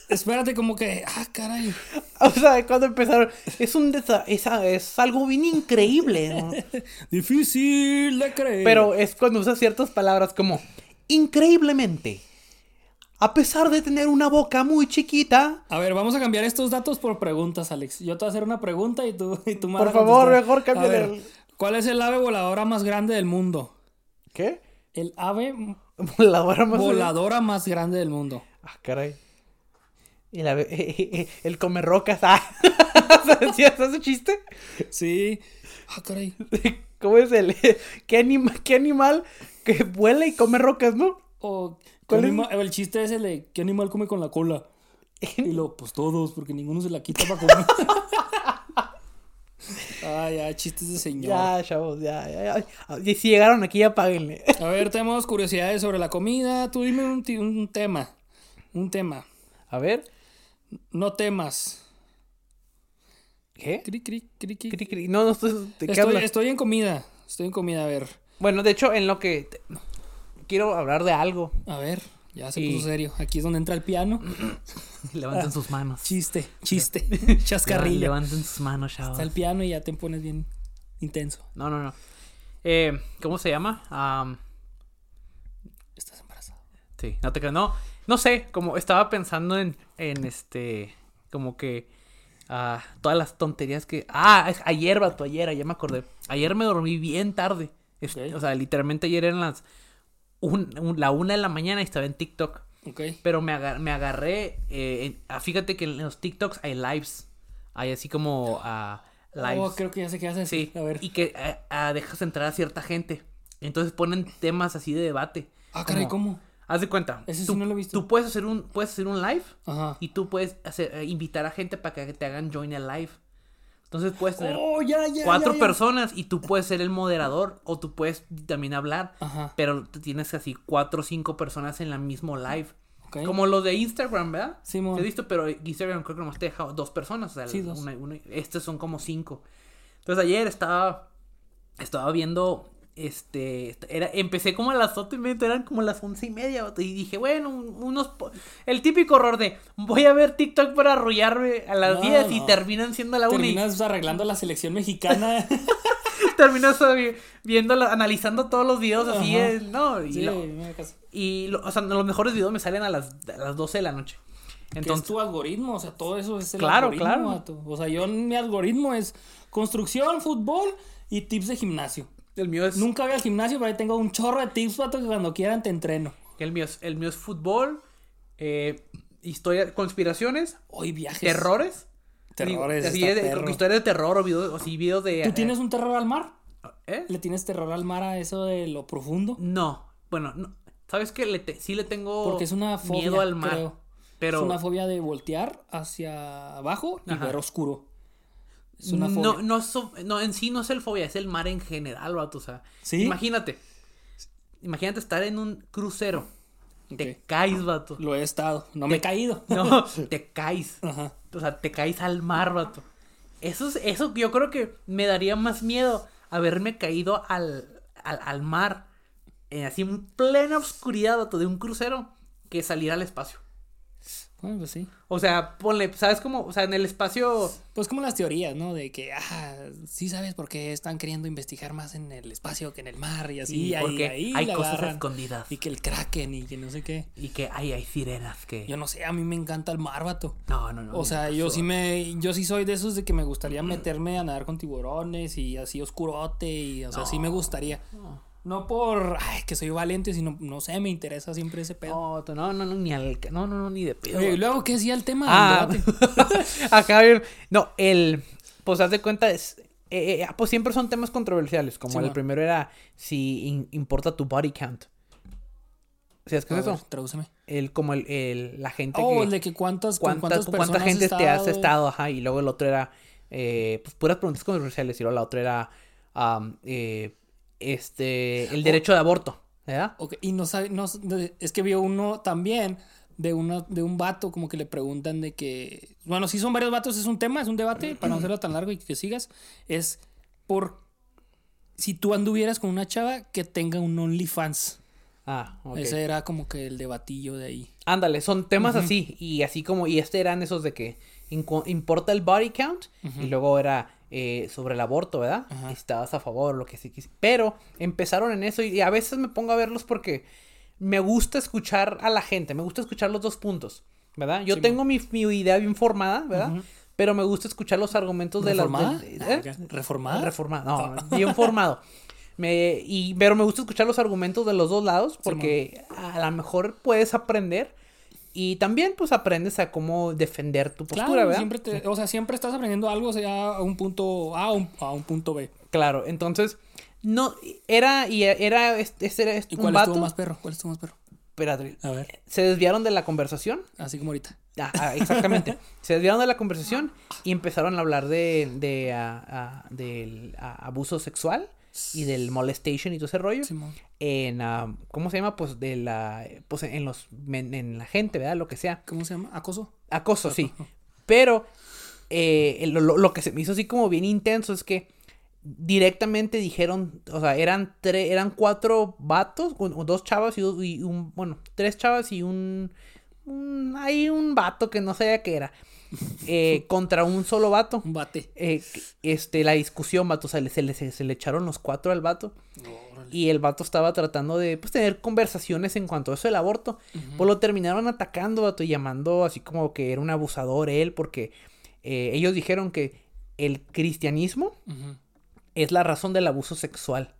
Espérate, como que, ah, caray. O sea, cuando empezaron, es un desa- es, es algo bien increíble, ¿no? Difícil de creer. Pero es cuando usas ciertas palabras como increíblemente. A pesar de tener una boca muy chiquita, A ver, vamos a cambiar estos datos por preguntas, Alex. Yo te voy a hacer una pregunta y tú, y tú me Por favor, mejor cámbiale el- ¿Cuál es el ave voladora más grande del mundo? ¿qué? El ave Voladora más voladora más grande del mundo. Ah, caray. Y la, el come rocas. Ah. ¿Sabes ese chiste? Sí. Ah, caray. ¿Cómo es el qué, anima, qué animal que vuela y come rocas, no? O, ¿qué ¿Cuál es? anima- El chiste es el de ¿qué animal come con la cola? Y lo, pues todos, porque ninguno se la quita para comer. ah, ya, chistes de señor. Ya, chavos, ya, ya, ya. Y si llegaron aquí, ya páguenle. A ver, tenemos curiosidades sobre la comida. Tú dime un tema. Un tema. A ver. No temas. ¿Qué? Cri, cri, cri, cri. Cri, cri. No, no, estoy, ¿de qué Estoy, estoy en comida. Estoy en comida, a ver. Bueno, de hecho, en lo que te- quiero hablar de algo. A ver, ya se Y- puso serio. Aquí es donde entra el piano. Levanten sus manos. Chiste, chiste. Chascarrillo. Levanten sus manos, chavos. Está el piano y ya te pones bien intenso. No, no, no. Eh, ¿Cómo se llama? Am, Estás embarazado. sí, no te creo. No, no sé, como estaba pensando en, en este, como que ah, todas las tonterías que... Ah, es ayer, vato, ayer, ya me acordé. Ayer me dormí bien tarde. O sea, literalmente ayer eran las... un- un- la una de la mañana y estaba en TikTok. Ok. Pero me, agar- me agarré... eh, en- ah, fíjate que en los TikToks hay lives. Hay así como... ah, lives. Oh, creo que ya sé qué haces. Sí, A ver. y que ah, dejas entrar a cierta gente. Entonces ponen temas así de debate. Ah, caray, ¿cómo? Haz de cuenta. Ese sí tú, no lo he visto. Tú puedes hacer un, puedes hacer un live Ajá. y tú puedes hacer, eh, invitar a gente para que te hagan join el live. Entonces puedes tener Oh, ya, ya. cuatro ya, personas y tú puedes ser el moderador o tú puedes también hablar. Ajá. Pero tienes así cuatro o cinco personas en la mismo live. Ok. Como los de Instagram, ¿verdad? Te he visto, pero Instagram creo que nomás te deja dos personas. O sea, Sí, dos. una- una- estos son como cinco. Entonces ayer estaba. Estaba viendo. Este. Era, empecé como a las ocho y media, eran como las once y media. Y dije, bueno, un- unos. El típico error de voy a ver TikTok para arrullarme a las No, 10 y terminan siendo la una. y Terminas arreglando la selección mexicana. terminas vi- viendo, analizando todos los videos así. Eh, no, y, sí, lo- y lo- o sea, los mejores videos me salen a las, a las 12 de la noche. que es Entonces, tu algoritmo, o sea, todo eso es el Claro, algoritmo. claro. vato. O sea, yo mi algoritmo es construcción, fútbol y tips de gimnasio. El mío es. Nunca voy al gimnasio, pero ahí tengo un chorro de tips, vato, que cuando quieran te entreno. El mío es, el mío es fútbol, eh, historia, conspiraciones, Hoy viajes. terrores. Terrores, así de, perro. historias de terror o videos, o sí, videos de... ¿Tú tienes un terror al mar? ¿Eh? ¿Le tienes terror al mar a eso de lo profundo? No, bueno, no, ¿sabes qué? Le te- sí le tengo Porque es una fobia, miedo al mar. creo. Pero Es una fobia de voltear hacia abajo y Ajá. ver oscuro. Es una fobia. no, no, so- no, en sí no es el fobia, es el mar en general, vato, o sea. ¿Sí? Imagínate. Imagínate estar en un crucero. Te Ok. caes, vato. Lo he estado. No me he caído. No, te caes. Ajá. O sea, te caes al mar, vato. Eso, es- eso yo creo que me daría más miedo haberme caído al, al, al mar, en así en plena oscuridad, vato, de un crucero, que salir al espacio. Bueno, pues sí. O sea, ponle, ¿sabes cómo? O sea, en el espacio. Pues como las teorías, ¿no? De que, ah, sí sabes por qué están queriendo investigar más en el espacio que en el mar y así. Sí, ahí- porque ahí hay cosas agarran. escondidas. Y que el kraken y que no sé qué. Y que hay, hay sirenas que. Yo no sé, a mí me encanta el mar, vato. No, no, no. O sea, yo sí me, yo sí soy de esos de que me gustaría meterme a nadar con tiburones y así oscurote y, o sea, sí me gustaría. No por, ay, que soy valiente, sino, no sé, me interesa siempre ese pedo. No, no, no, no, ni al. No, no, no, ni de pedo. Y luego, ¿qué decía el tema? Ah, del debate? acá bien. No, el. Pues haz de cuenta, es. eh, eh, pues siempre son temas controversiales. Como Sí, el primero era si in- importa tu body count. ¿Sabes qué A es ver, eso? tradúceme. El, como el, el- la gente Oh, que. el de que cuántas, cuántas cuánta gente te has estado. ajá. Y luego el otro era. eh, pues puras preguntas controversiales. Y luego la otra era. am, eh, este. El derecho de aborto. ¿Verdad? Ok, y no sabe, no, es que vio uno también de uno, de un vato como que le preguntan de que, bueno, si son varios vatos, es un tema, es un debate, para no hacerlo tan largo y que sigas, es por si tú anduvieras con una chava que tenga un OnlyFans. Ah, ok. Ese era como que el debatillo de ahí. Ándale, son temas así. Y así como, y este eran esos de que importa el body count. Y luego era eh, sobre el aborto, ¿verdad? Ajá. Y si estabas a favor, lo que sí quis- Pero empezaron en eso y, y a veces me pongo a verlos porque me gusta escuchar a la gente, me gusta escuchar los dos puntos, ¿verdad? Yo Sí, tengo mi, mi idea bien formada, ¿verdad? Pero me gusta escuchar los argumentos de. ¿Reformada? del- Ah, ¿eh? ok. ¿Reformada? Reformado, no, bien formado. Me, y, pero me gusta escuchar los argumentos de los dos lados porque a lo mejor puedes aprender y también pues aprendes a cómo defender tu postura, Claro, ¿verdad? siempre te- o sea, siempre estás aprendiendo algo, sea a un punto A o un- a un punto B. Claro, entonces no era y era este, este era ¿Y un vato. estuvo más perro? ¿Cuál estuvo más perro? Espérate, A ver, se desviaron de la conversación. así como ahorita. Ah, ah, exactamente. se desviaron de la conversación y empezaron a hablar de, de ah, ah, del abuso sexual y del molestation y todo ese rollo. En ah, ¿cómo se llama? Pues de la pues en los en, en la gente, ¿verdad? Lo que sea. ¿Cómo se llama? ¿Acoso? Acoso, sí. Pero eh, lo, lo- lo que se me hizo así como bien intenso es que directamente dijeron, o sea, eran tres, eran cuatro vatos, un- dos chavas y, dos- y un, bueno, tres chavas y un, un, hay un vato que no sabía qué era, eh, contra un solo vato. Un bate. Eh, este, la discusión, vato, o sea, se le, se, se le echaron los cuatro al vato. Y el vato estaba tratando de pues, tener conversaciones en cuanto a eso del aborto. Pues lo terminaron atacando, vato, y llamando así como que era un abusador él, porque eh, ellos dijeron que el cristianismo es la razón del abuso sexual.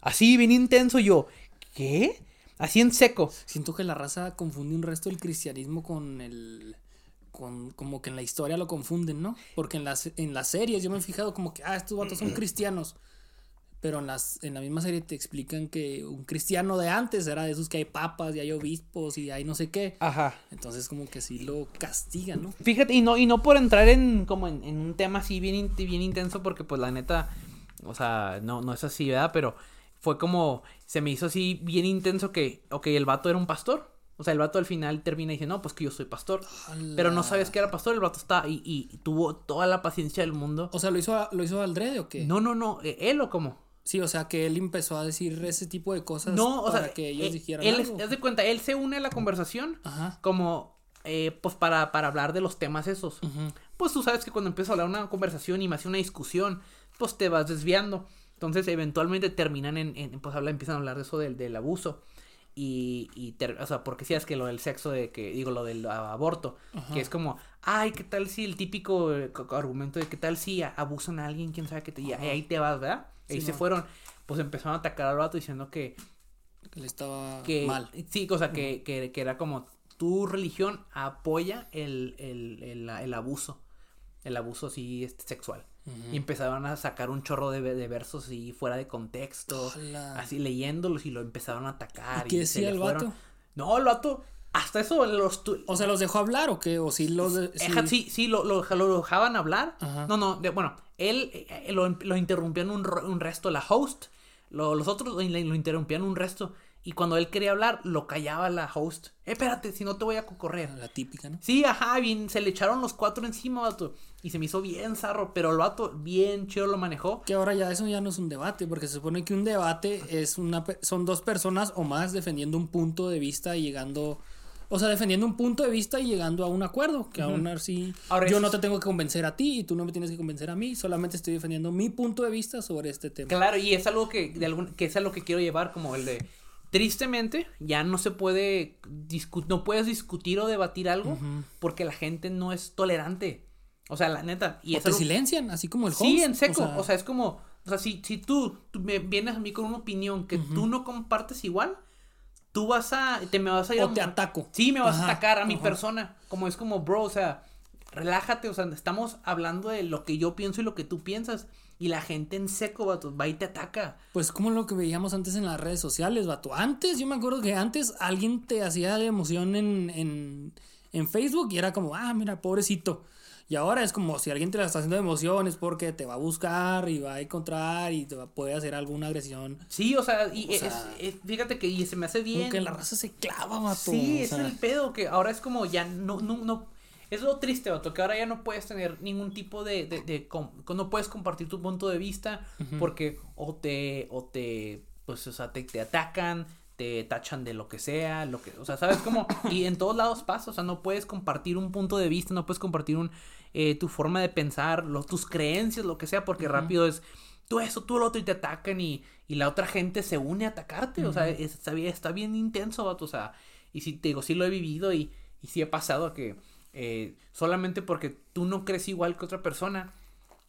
Así, bien intenso yo. ¿Qué? Así en seco. Siento que la raza confunde un resto el cristianismo con el. Con, como que en la historia lo confunden, ¿no? Porque en las, en las series yo me he fijado como que, ah, estos vatos son cristianos. Pero en, las, en la misma serie te explican que un cristiano de antes era de esos que hay papas y hay obispos y hay no sé qué. Ajá. Entonces como que sí lo castigan, ¿no? Fíjate, y no, y no por entrar en como en, en un tema así bien, in- bien intenso, porque pues la neta, o sea, no, no es así, ¿verdad? Pero fue como, se me hizo así bien intenso que, ok, el vato era un pastor. O sea, el vato al final termina y dice, no, pues que yo soy pastor. Pero no sabes que era pastor, el vato está y, y tuvo toda la paciencia del mundo. O sea, ¿lo hizo, a- ¿lo hizo Aldrede o qué? No, no, no, eh, él o cómo. Sí, o sea, que él empezó a decir ese tipo de cosas No, o para sea, que ellos eh, dijeran él, algo. haz de cuenta, él se une a la conversación Ajá. como, eh, pues para, para hablar de los temas esos. Pues tú sabes que cuando empiezas a hablar una conversación y más una discusión, pues te vas desviando. Entonces, eventualmente terminan en, en pues habla, empiezan a hablar de eso del, del abuso. Y, y ter- o sea, porque si es que lo del sexo, de que, digo, lo del aborto, que es como, ay, ¿qué tal si el típico eh, argumento de qué tal si abusan a alguien, quién sabe qué te, y ahí te vas, ¿verdad? Ahí Sí, se no. fueron, pues empezaron a atacar al vato diciendo que, Que le estaba que mal. sí, o sea, que, que, que era como tu religión apoya el, el, el, el abuso, el abuso sí este, sexual. Y empezaron a sacar un chorro de, de versos así fuera de contexto, Hola. así leyéndolos y lo empezaron a atacar. ¿Y qué decía el vato? No, el vato, hasta eso los... tu- O sea, ¿los dejó hablar o qué? ¿O sí los... de- sí, sí, lo, lo, lo dejaban hablar. Ajá. No, no, de- bueno, él eh, lo, lo interrumpían un, un resto, la host. Lo- los otros lo, lo interrumpían un resto. Y cuando él quería hablar, lo callaba la host. Eh, espérate, si no te voy a correr. La típica, ¿no? Sí, ajá, bien, se le echaron los cuatro encima, vato. Y se me hizo bien zarro, pero el vato bien chido lo manejó. Que ahora ya eso ya no es un debate, porque se supone que un debate es una son dos personas o más defendiendo un punto de vista y llegando, o sea, defendiendo un punto de vista y llegando a un acuerdo, que aún así Ahora, yo no te tengo que convencer a ti y tú no me tienes que convencer a mí, solamente estoy defendiendo mi punto de vista sobre este tema. Claro, y es algo que, de algún, que es algo que quiero llevar, como el de. Tristemente, ya no se puede. no puedes discutir o debatir algo porque la gente no es tolerante. O sea, la neta. Y o es te silencian, así como el host. Sí, en seco. o O sea, es como. O sea, si, si tú, tú me vienes a mí con una opinión que tú no compartes igual, tú vas a. Te me vas a ir O a- te ataco. Sí, me vas Ajá, a atacar a mi ajá. persona. Como es como, bro, o sea, relájate. O sea, estamos hablando de lo que yo pienso y lo que tú piensas. Y la gente en seco, vato, va y te ataca. Pues como lo que veíamos antes en las redes sociales, vato. Antes, yo me acuerdo que antes alguien te hacía de emoción en, en, en Facebook y era como, ah, mira, pobrecito. Y ahora es como si alguien te la está haciendo de emoción es porque te va a buscar y va a encontrar y te va, puede hacer alguna agresión. Sí, o sea, y O es- sea, es- fíjate que y se me hace bien. Como que la raza se clava, vato. Sí, o sea, es el pedo, que ahora es como ya no, no, no. Es lo triste, vato, que ahora ya no puedes tener ningún tipo de, de, de no puedes compartir tu punto de vista porque o te, o te, pues, o sea, te, te atacan, te tachan de lo que sea, lo que, o sea, sabes cómo, y en todos lados pasa, o sea, no puedes compartir un punto de vista, no puedes compartir un, eh, tu forma de pensar, lo, tus creencias, lo que sea, porque rápido es, tú eso, tú lo otro y te atacan y, y la otra gente se une a atacarte, o sea, es- está, bien, está bien intenso, vato, o sea, y si te digo, sí lo he vivido y, y sí he pasado que eh, solamente porque tú no crees igual que otra persona,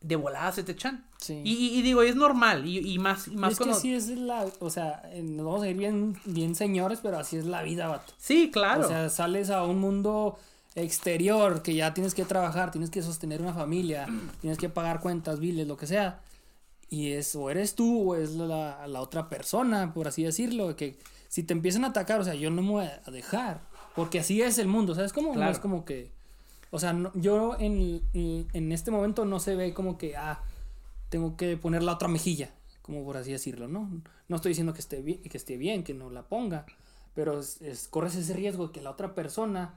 de volada se te echan. Sí. Y, y- y digo, es normal, y, y más, y más es cuando... que así es la, o sea, eh, nos vamos a ir bien, bien señores, pero así es la vida, vato. Sí, claro. O sea, sales a un mundo exterior que ya tienes que trabajar, tienes que sostener una familia, tienes que pagar cuentas, biles, lo que sea. Y es o eres tú o es la, la otra persona, por así decirlo, que si te empiezan a atacar, o sea, yo no me voy a dejar, porque así es el mundo, ¿sabes cómo? No Claro. es como que, o sea, no- yo en, en, este momento no se ve como que, ah, tengo que poner la otra mejilla, como por así decirlo, ¿no? No estoy diciendo que esté bien, que esté bien, que no la ponga, pero es, es- corres ese riesgo de que la otra persona,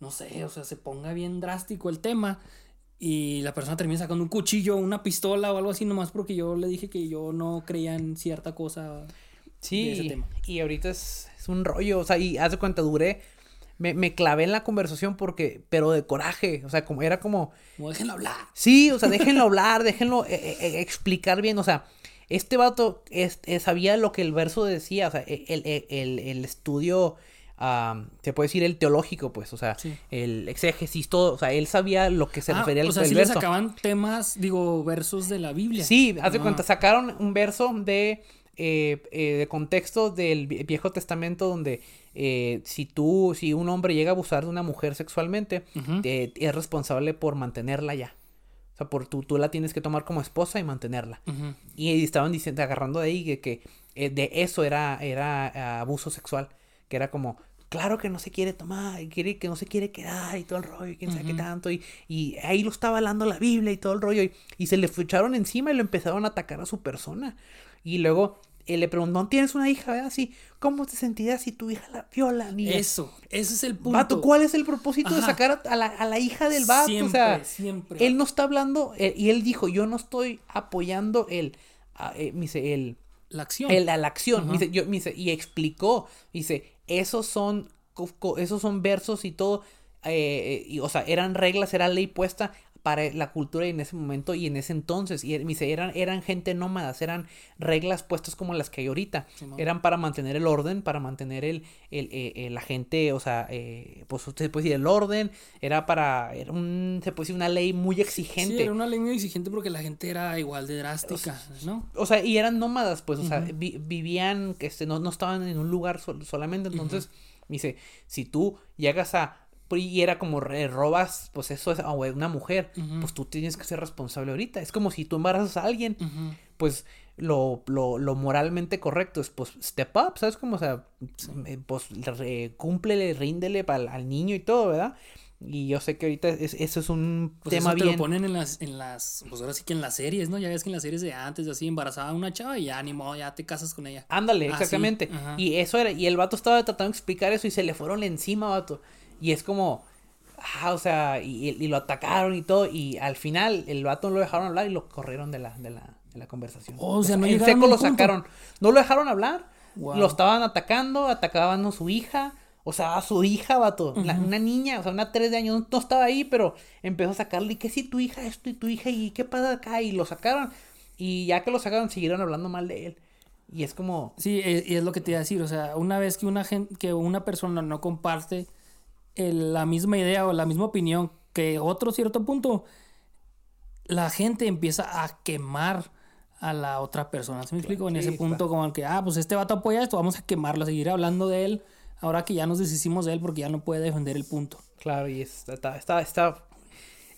no sé, o sea, se ponga bien drástico el tema y la persona termina sacando un cuchillo, una pistola o algo así, nomás porque yo le dije que yo no creía en cierta cosa. de ese Sí, tema. y ahorita es, es un rollo, o sea, y haz de cuenta, duré, me, me clavé en la conversación porque, pero de coraje, o sea, como era como, Como déjenlo hablar. sí, o sea, déjenlo hablar, déjenlo eh, eh, eh, explicar bien, o sea, este vato es- sabía lo que el verso decía, o sea, el, el, el- el estudio se puede decir el teológico, pues, o sea, Sí. el exégesis, todo, o sea, él sabía lo que se Ah, refería al o sea, le verso. sacaban temas, digo, versos de la Biblia. Sí, haz de Ah. cuenta, sacaron un verso de, eh, eh, de contexto del Vi- Viejo Testamento donde eh, si tú, si un hombre llega a abusar de una mujer sexualmente, eh, es responsable por mantenerla ya. O sea, por tú, tú la tienes que tomar como esposa y mantenerla. Y estaban diciendo, agarrando de ahí que, que, eh, de eso era, era ah, abuso sexual. Que era como, claro que no se quiere tomar, y quiere, que no se quiere quedar y todo el rollo, y quién sabe qué tanto. Y, y ahí lo estaba hablando la Biblia y todo el rollo. Y, y se le echaron encima y lo empezaron a atacar a su persona. Y luego le preguntó, ¿no tienes una hija? ¿verdad? Sí, ¿cómo te sentirías si tu hija la viola? Eso, ese es el punto. Vato, ¿cuál es el propósito de sacar a, la, a la hija del vato? Siempre, o sea, siempre. él no está hablando, eh, y él dijo, yo no estoy apoyando el, eh, dice, el, La acción. el- la, la acción, dice, yo, me dice, y explicó, dice, esos son, esos son versos y todo, eh, y, o sea, eran reglas, era ley puesta para la cultura y en ese momento y en ese entonces, y él me dice, eran, eran gente nómadas, eran reglas puestas como las que hay ahorita, eran para mantener el orden, para mantener el, el, eh, eh, la gente, o sea, eh, pues usted puede decir el orden, era para, era un, se puede decir una ley muy exigente. Sí, era una ley muy exigente porque la gente era igual de drástica, ¿no? O sea, y eran nómadas, pues, o sea, vi- vivían, que este, no, no estaban en un lugar sol- solamente. Entonces, me dice, si tú llegas a, y era como robas, pues eso es a una mujer, Ujú. pues tú tienes que ser responsable ahorita. Es como si tú embarazas a alguien, Ujú. pues lo, lo, lo moralmente correcto es, pues, step up, ¿sabes? Como, o sea, eh, pues, re- cúmplele, ríndele pa'l- al niño y todo, ¿verdad? Y yo sé que ahorita es- eso es un Pues tema eso te bien... lo ponen en las, en las, pues ahora sí que en las series, ¿no? Ya ves que en las series de antes, así, embarazaba a una chava y ya ni modo, ya te casas con ella. Ándale, Ah, sí, exactamente. ajá. Y eso era, y el vato estaba tratando de explicar eso y se le fueron encima, vato. Y es como, ah, o sea, y, y lo atacaron y todo. Y al final el vato no lo dejaron hablar y lo corrieron de la, de la, de la conversación. Oh, o sea, no en seco lo punto. sacaron. No lo dejaron hablar. Wow. Lo estaban atacando, atacaban a su hija. O sea, a su hija, vato. la- una niña, o sea, una tres de años, no, estaba ahí, pero empezó a sacarle. ¿Y qué si tu hija esto y tu hija? ¿Y qué pasa acá? Y lo sacaron. Y ya que lo sacaron, siguieron hablando mal de él. Y es como. Sí, e- y es lo que te iba a decir, o sea, una vez que una gente, que una persona no comparte el- la misma idea o la misma opinión que otro cierto punto, la gente empieza a quemar a la otra persona. ¿Sí me explico? En ese punto como el que, ah, pues este vato apoya esto, vamos a quemarlo, a seguir hablando de él, ahora que ya nos deshicimos de él porque ya no puede defender el punto. Claro, y es- está, está, está,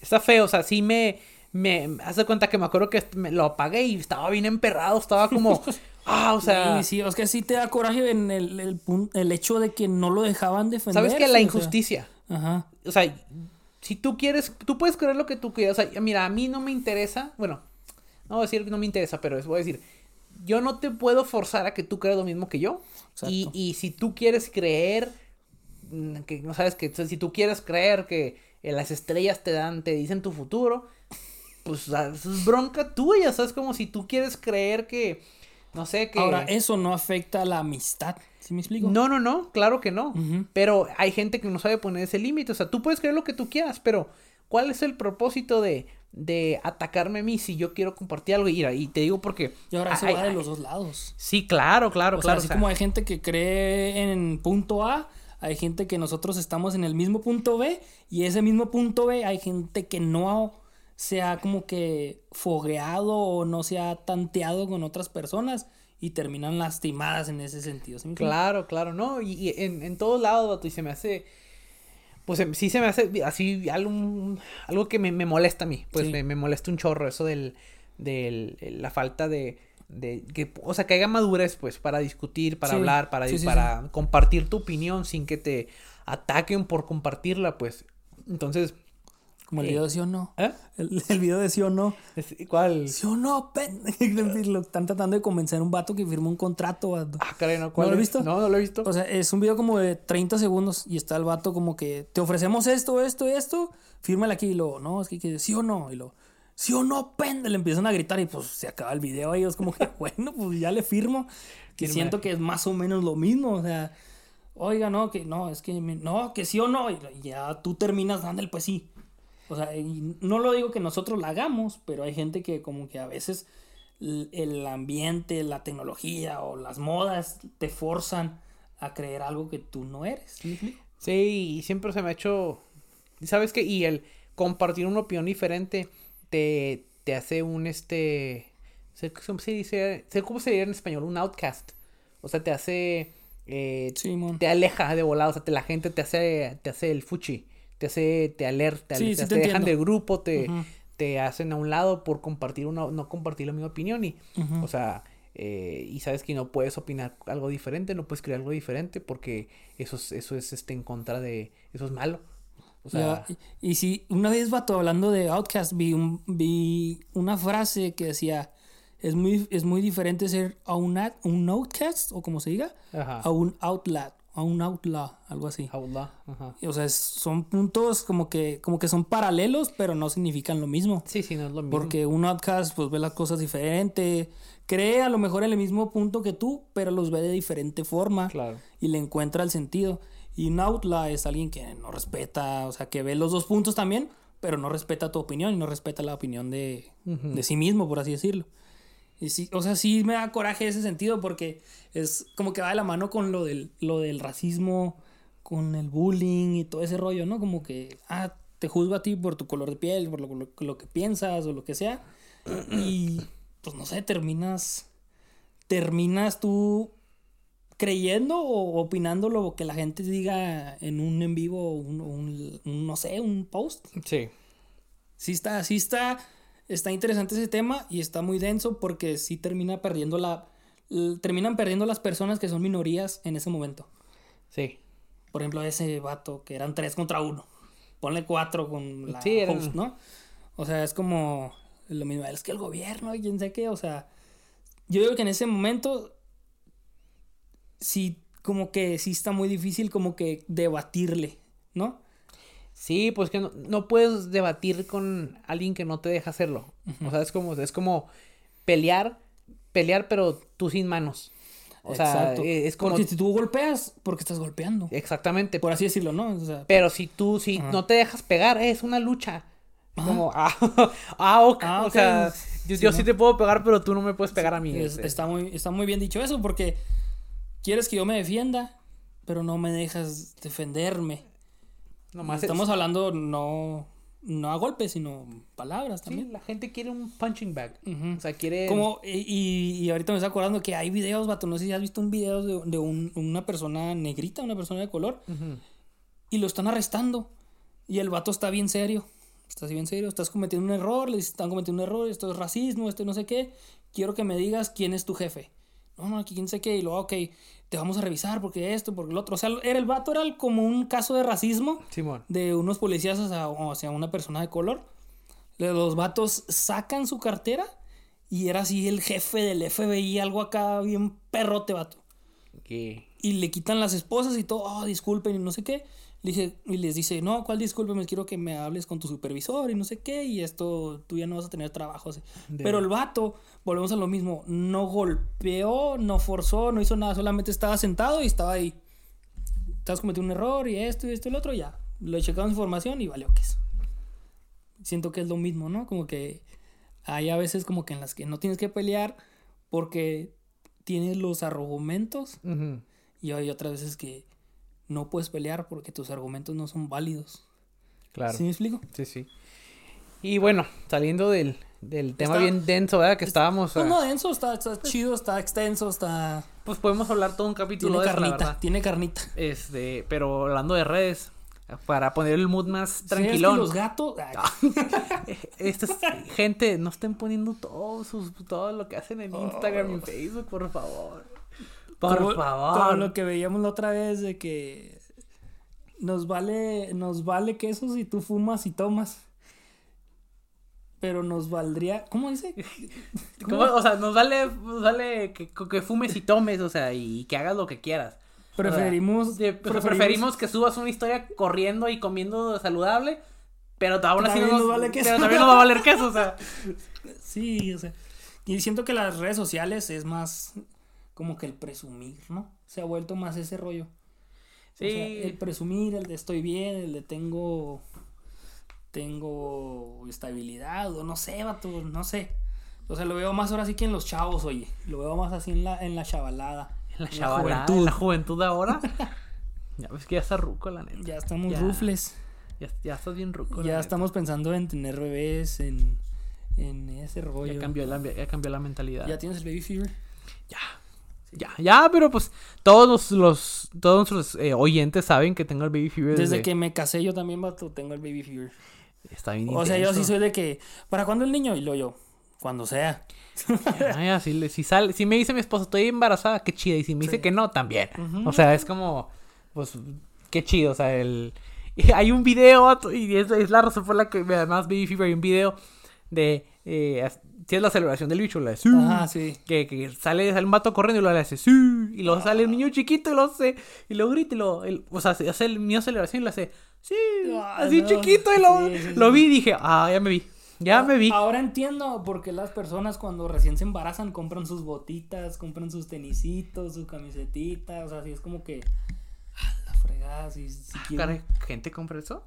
está feo, o sea, sí me, me, hace cuenta que me acuerdo que me lo apagué y estaba bien emperrado, estaba como, ah, o sea, sí, sí, es que sí te da coraje en el, el, el hecho de que no lo dejaban defender. sabes que la injusticia, Ajá. o sea, si tú quieres, tú puedes creer lo que tú quieras, o sea, mira, a mí no me interesa, bueno, no voy a decir que no me interesa, pero es, voy a decir, yo no te puedo forzar a que tú creas lo mismo que yo, y, y si tú quieres creer, mm, que no sabes que, si tú quieres creer que eh, las estrellas te dan, te dicen tu futuro, pues es bronca tuya, ¿sabes? Como si tú quieres creer que, no sé, que... Ahora, eso no afecta a la amistad. ¿Sí me explico? No, no, no, claro que no. Pero hay gente que no sabe poner ese límite. O sea, tú puedes creer lo que tú quieras, pero ¿cuál es el propósito de, de atacarme a mí si yo quiero compartir algo? Y, te digo porque... Y ahora eso ay, va de los dos lados. Sí, claro, claro, O sea, claro. así o sea, como hay gente que cree en punto A, hay gente que nosotros estamos en el mismo punto B, y ese mismo punto B hay gente que no se ha como que fogueado o no se ha tanteado con otras personas y terminan lastimadas en ese sentido. Claro, claro, no, y, y en, en todos lados, vato, y se me hace, pues em, sí se me hace así algo, algo que me, me molesta a mí, pues Sí. me, me molesta un chorro eso del, del, la falta de, de, que, o sea, que haya madurez, pues, para discutir, para Sí, hablar, para, para compartir tu opinión sin que te ataquen por compartirla, pues, entonces, Como el video de sí o no. ¿eh? El, el video de sí o no. ¿Cuál? Sí o no, pen. Lo están tratando de convencer a un vato que firmó un contrato, vato. Ah, caray, no, ¿cuál ¿No lo has visto? No, no lo he visto. O sea, es un video como de 30 segundos y está el vato como que te ofrecemos esto, esto, esto, fírmale aquí y luego, no, es que, que sí o no, y luego, sí o no, pende, le empiezan a gritar y pues se acaba el video y ellos como que, bueno, pues ya le firmo, que siento que es más o menos lo mismo, o sea, oiga, no, que no, es que, no, que sí o no, y ya tú terminas dándole pues sí. O sea, y no lo digo que nosotros la hagamos, pero hay gente que como que a veces el ambiente, la tecnología o las modas te forzan a creer algo que tú no eres. ¿Sí y siempre se me ha hecho. ¿Sabes qué? Y el compartir una opinión diferente te, te hace un este. sé ¿Cómo se dice? sé ¿Cómo se diría en español? Un outcast. O sea, te hace. eh, te aleja de volado. O sea, te, la gente te hace, te hace el fuchi. Te hace. Te alerta. Sí, te, sí te te dejan del grupo. Te, te hacen a un lado por compartir una. No compartir la misma opinión. Y. O sea. eh, y sabes que no puedes opinar algo diferente, no puedes crear algo diferente porque eso es, eso es este en contra de, eso es malo. O sea, Ya, y, y si una vez, vato, hablando de Outcast, vi, un, vi una frase que decía, es muy, es muy diferente ser a un, ad- un Outcast, o como se diga, Ajá. a un Outlaw, a un Outlaw, algo así. Outlaw, ajá. O sea, son puntos como que, como que son paralelos, pero no significan lo mismo. Sí, sí, no es lo mismo. Porque un outcast pues ve las cosas diferente, cree a lo mejor en el mismo punto que tú, pero los ve de diferente forma Claro. y le encuentra el sentido. Y un outlaw es alguien que no respeta, o sea, que ve los dos puntos también, pero no respeta tu opinión y no respeta la opinión de, de sí mismo, por así decirlo. Y sí, o sea, sí me da coraje ese sentido porque es como que va de la mano con lo del, lo del racismo, con el bullying y todo ese rollo, ¿no? Como que, ah, te juzgo a ti por tu color de piel, por lo, lo- lo que piensas o lo que sea. Y, pues no sé, terminas, terminas tú creyendo o opinando lo que la gente diga en un en vivo un, un- un, no sé, un post. Sí. Sí está, sí está, está interesante ese tema y está muy denso porque sí termina perdiendo la, terminan perdiendo las personas que son minorías en ese momento. Sí. Por ejemplo, ese vato que eran tres contra uno. Ponle cuatro con la Sí, eran- ¿no? O sea, es como lo mismo. Es que el gobierno y quién sé qué. O sea, yo digo que en ese momento sí, como que sí está muy difícil como que debatirle, ¿no? Sí, pues que no, no puedes debatir con alguien que no te deja hacerlo. O sea, es como, es como pelear, pelear, pero tú sin manos. O sea, Exacto. eh, es como. Porque si tú golpeas, porque estás golpeando. Exactamente. Por así decirlo, ¿no? O sea, Pero si tú, si no te dejas pegar, es una lucha. Como, ah, ah, ok. Ah, O sea, yo, Sí, yo ¿no? sí te puedo pegar, pero tú no me puedes pegar a mí. es- este. está, muy, está muy bien dicho eso porque quieres que yo me defienda, pero no me dejas defenderme. Nomás es- Estamos hablando no, no a golpes, sino palabras Sí, también. la gente quiere un punching bag. O sea, quiere. Como, y, y- ahorita me estoy acordando que hay videos, vato, no sé si has visto un video de, de un- una persona negrita, una persona de color, y lo están arrestando. Y el vato está bien serio. Estás bien serio, estás cometiendo un error, le están cometiendo un error, esto es racismo, esto no sé qué. Quiero que me digas quién es tu jefe. No, no, aquí quién sé qué. Y luego, ok, te vamos a revisar porque esto, porque lo otro. O sea, era el vato, era el- como un caso de racismo Simón. de unos policías hacia, hacia una persona de color. Los vatos sacan su cartera y era así el jefe del FBI, algo acá bien perrote, vato. Que. Y le quitan las esposas y todo, oh, disculpen y no sé qué. Y les dice, no, ¿cuál disculpen? Quiero que me hables con tu supervisor y no sé qué. Y esto, tú ya no vas a tener trabajo. así. De- Pero el vato, volvemos a lo mismo, no golpeó, no forzó, no hizo nada, solamente estaba sentado y estaba ahí. Estás cometiendo un error y esto y esto y lo otro, ya. Le checamos información y valió que es. Siento que es lo mismo, ¿no? Como que hay a veces como que en las que no tienes que pelear porque tienes los argumentos Ujú. y hay otras veces que no puedes pelear porque tus argumentos no son válidos. Claro. ¿Sí me explico? Sí, sí. Y bueno, saliendo del, del tema Está- bien denso, ¿verdad? Que estábamos. Pues ah, no denso, está, está chido, está extenso, está... Pues podemos hablar todo un capítulo Tiene de eso, la carnita, tiene carnita. Este, pero hablando de redes, para poner el mood más ¿Sabes que tranquilón. los gatos... Ay, Esta es- gente, no estén poniendo todo, sus, todo lo que hacen en Instagram Oh. y Facebook, por favor. Por como- favor. Como lo que veíamos la otra vez de que nos vale, nos vale queso si tú fumas y tomas. Pero nos valdría... ¿Cómo dice? ¿Cómo? O sea, nos vale, nos vale que, que fumes y tomes, o sea, y que hagas lo que quieras. O sea, Preferimos... de- preferimos... que subas una historia corriendo y comiendo saludable, pero aún así También no nos vale queso. pero también nos va a valer queso, o sea. Sí, o sea. Y siento que las redes sociales es más como que el presumir, ¿no? Se ha vuelto más ese rollo. Sí. O sea, el presumir, el de estoy bien, el de tengo. Tengo estabilidad, o no sé, vato, no sé. O sea, lo veo más ahora sí que en los chavos, oye. Lo veo más así en la, en la chavalada. En la la chavalada, juventud. en la juventud ahora. ya ves que ya está ruco, la neta. Ya estamos Ya. rufles. Ya, ya estás bien ruco. la Ya neta. estamos pensando en tener bebés, en, en ese rollo. Ya cambió, la, ya cambió la mentalidad. ¿Ya tienes el baby fever? Ya. Ya, ya, pero pues todos los, todos nuestros eh, oyentes saben que tengo el baby fever Desde que me casé yo también, vato, tengo el baby fever. está bien O sea, yo sí soy de que, ¿para cuándo el niño? Y lo yo, cuando sea. Ya, si, le- si sale, si me dice mi esposo, estoy embarazada, qué chida. Y si me dice que no, también. O sea, es como, pues, qué chido. O sea, el... hay un video, y es, es la razón por la que además Baby Fever, hay un video de, eh, as- si es la celebración del bicho, la de, "Sí", Ajá, sí. que, que sale, sale un vato corriendo y lo hace, sí, y luego sale un niño chiquito y lo hace, y lo grita y lo, el- o sea, hace el niño celebración y lo hace, sí, Ah, así no, chiquito y lo, sí, sí, lo sí. vi y dije, ah, ya me vi, ya me vi. Ahora entiendo por qué las personas cuando recién se embarazan compran sus botitas, compran sus tenisitos, su camisetita, o sea, así es como que ah, la fregada, si, si Caray, ¿gente compra eso?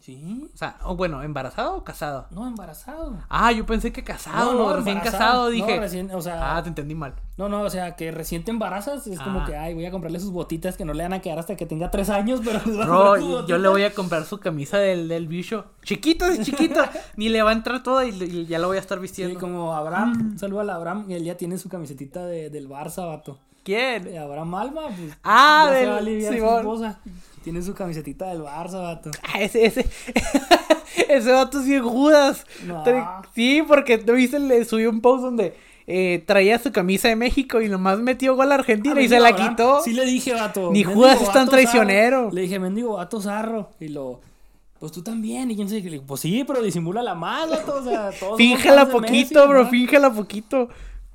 Sí, O sea, o bueno, ¿embarazado o casado? no, embarazado. Ah, yo pensé que casado, No, no, recién casado, No, dije. recién, o sea- Ah, te entendí mal. No, no, o sea, que recién te embarazas, es como Ah. que, ay, voy a comprarle sus botitas que no le van a quedar hasta que tenga tres años, pero a Bro, yo, le voy a comprar su camisa del, del bicho. Chiquita, es chiquita. Ni le va a entrar toda y, y ya la voy a estar Sí, vistiendo. como Abraham, un saludo al Abraham, y él ya tiene su camisetita de, del Barça, vato. ¿Quién? De Abraham Alba, pues. Ah, ya se del va a aliviar su esposa. Tiene su camisetita del Barça, vato. Ah, ese, ese. ese vato es bien Judas. No. Sí, porque no viste, le subió un post donde eh, traía su camisa de México y nomás metió gol a Argentina Ah, y se la quitó. Sí le dije, vato. Ni Judas es tan traicionero. zarro. Le dije, mendigo vato zarro. Y lo. Pues tú también. Y quién. Le digo, pues sí, pero disimúlala más, vato. O sea, todos. Fíjala de Messi, poquito, bro, ajá. fíjala poquito.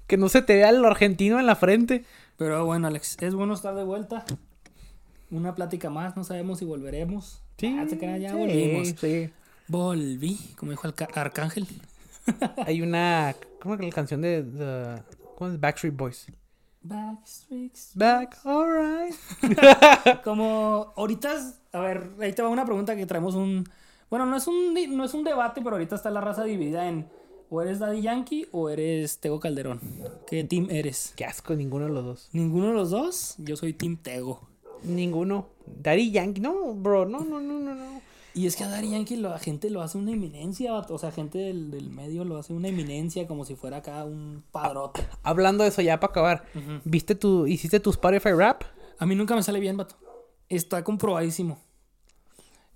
Que no se te vea el argentino en la frente. Pero bueno, Alex, es bueno estar de vuelta. Una plática más, no sabemos si volveremos. Ah, se crean, ya sí, volvimos. sí. Volví, como dijo el Arcángel. Hay una. ¿Cómo que la canción de. de- ¿Cómo es? Backstreet Boys. Backstreets. Back, alright. Como ahorita, es- a ver, ahí te va una pregunta que traemos un, bueno, no es un, no es un debate, pero ahorita está la raza dividida en o eres Daddy Yankee o eres Tego Calderón. ¿Qué team eres? Qué asco, ninguno de los dos. Ninguno de los dos. Yo soy Team Tego. Ninguno. Daddy Yankee. No, bro, no, no, no, no, no. Y es que a Daddy Yankee la gente lo hace una eminencia, o sea, gente del, del medio lo hace una eminencia como si fuera acá un padrote. Hablando de eso, ya para acabar. ¿Viste tu. ¿Hiciste tu Spotify rap? A mí nunca me sale bien, vato. Está comprobadísimo.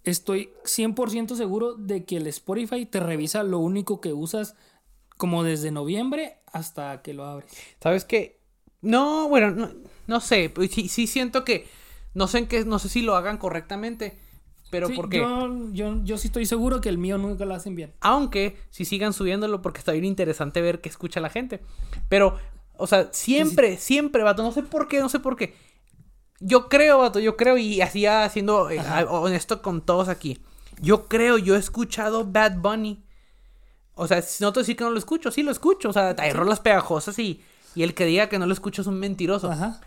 Estoy 100% seguro de que el Spotify te revisa lo único que usas como desde noviembre hasta que lo abres. ¿Sabes qué? No, bueno, no, no sé. pues Sí, sí siento que. No sé en qué. No sé si lo hagan correctamente. Pero Sí, porque. Yo, yo, yo sí estoy seguro que el mío nunca lo hacen bien. Aunque si sigan subiéndolo porque está bien interesante ver qué escucha la gente. Pero, o sea, siempre, siempre, vato, no sé por qué, no sé por qué. Yo creo, vato, yo creo, y así ya siendo eh, honesto con todos aquí. Yo creo, yo he escuchado Bad Bunny. O sea, si no te decir que no lo escucho, sí lo escucho. O sea, hay rolas pegajosas y, y el que diga que no lo escucho es un mentiroso. Ajá.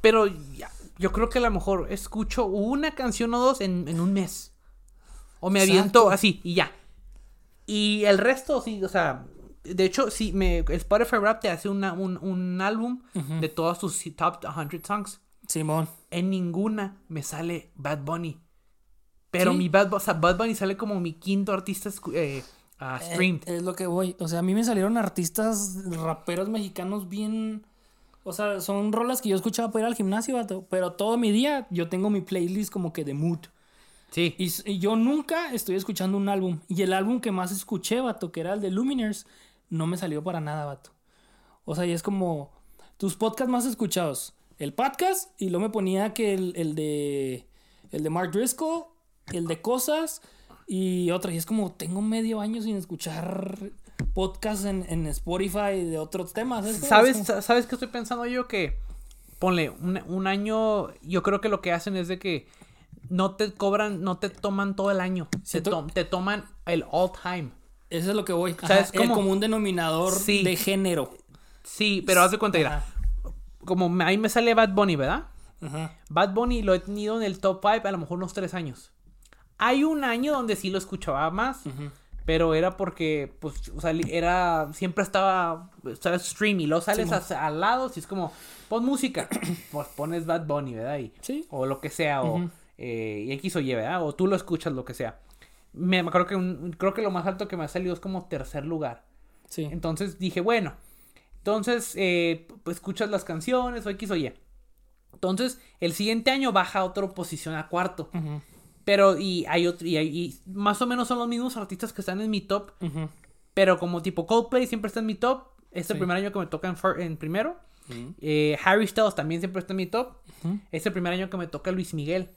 Pero ya, yo creo que a lo mejor escucho una canción o dos en, en un mes. O me aviento así y ya. Y el resto, sí, o sea. De hecho, sí, me, el Spotify Rap te hace una- un, un álbum de todos tus top 100 songs. Simón. En ninguna me sale Bad Bunny. Pero ¿Sí? mi Bad, o sea, Bad Bunny sale como mi quinto artista eh, ah, streamed. Eh, es lo que voy. O sea, a mí me salieron artistas raperos mexicanos bien. O sea, son rolas que yo escuchaba para ir al gimnasio, vato, Pero todo mi día yo tengo mi playlist como que de mood. sí. Y, yo nunca estoy escuchando un álbum. Y el álbum que más escuché, vato, que era el de Luminers, no me salió para nada, vato. O sea, y es como tus podcasts más escuchados. El podcast, y luego me ponía que el, el de el de Mark Driscoll, el de cosas y otra. Y es como, tengo medio año sin escuchar podcasts en, en Spotify de otros temas. Es como- ¿Sabes, ¿Sabes qué estoy pensando yo? Que, ponle, un, un año, yo creo que lo que hacen es de que no te cobran, no te toman todo el año. Te, to- te toman el all time. Eso es lo que voy. sea, Ajá, es como- común denominador Sí. de género. Sí, pero haz de cuenta, mira, Ajá. como ahí me sale Bad Bunny, ¿verdad? Ajá. Bad Bunny lo he tenido en el top 5 a lo mejor unos 3 años. Hay un año donde sí lo escuchaba más, Pero era porque, pues, o sea, era, siempre estaba, estaba stream y luego sales Sí, mo. hacia- al lado, si es como, pon música, pues pones Bad Bunny, ¿verdad? Y, Sí. O lo que sea, o eh, y X o Y, ¿verdad? O tú lo escuchas, lo que sea. Me, me creo que un- creo que lo más alto que me ha salido es como tercer lugar. Sí. Entonces dije, bueno, entonces eh, pues, escuchas las canciones o X o Y. Entonces, el siguiente año baja a otra posición a cuarto. Pero, y hay otro, y, hay- y más o menos son los mismos artistas que están en mi top. Pero como tipo Coldplay siempre está en mi top. Es el Sí. primer año que me toca en, primero. Eh, Harry Styles también siempre está en mi top. Es el primer año que me toca Luis Miguel.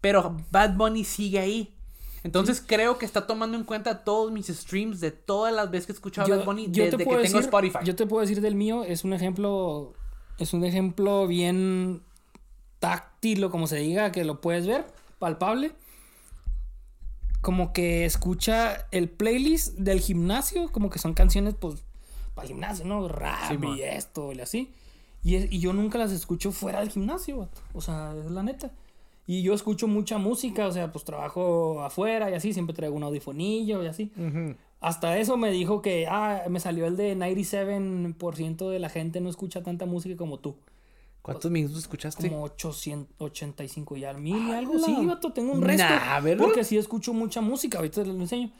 Pero Bad Bunny sigue ahí. Entonces creo que está tomando en cuenta todos mis streams de todas las veces que he escuchado a Bad Bunny desde que tengo Spotify. Yo te puedo decir del mío, es un ejemplo, es un ejemplo bien táctil o como se diga, que lo puedes ver, palpable. Como que escucha el playlist del gimnasio, como que son canciones, pues, para el gimnasio, ¿no? Rap Sí, y esto y así. Y, es- y yo nunca las escucho fuera del gimnasio, o sea, es la neta. Y yo escucho mucha música, o sea, pues trabajo afuera y así, siempre traigo un audifonillo y así. Hasta eso me dijo que, ah, me salió el de 97% de la gente no escucha tanta música como tú. ¿Cuántos minutos escuchaste? Como 885 y al mil y algo. Sí, vato, tengo un resto. Nah, ¿verdad? Porque sí escucho mucha música, ahorita les lo enseño.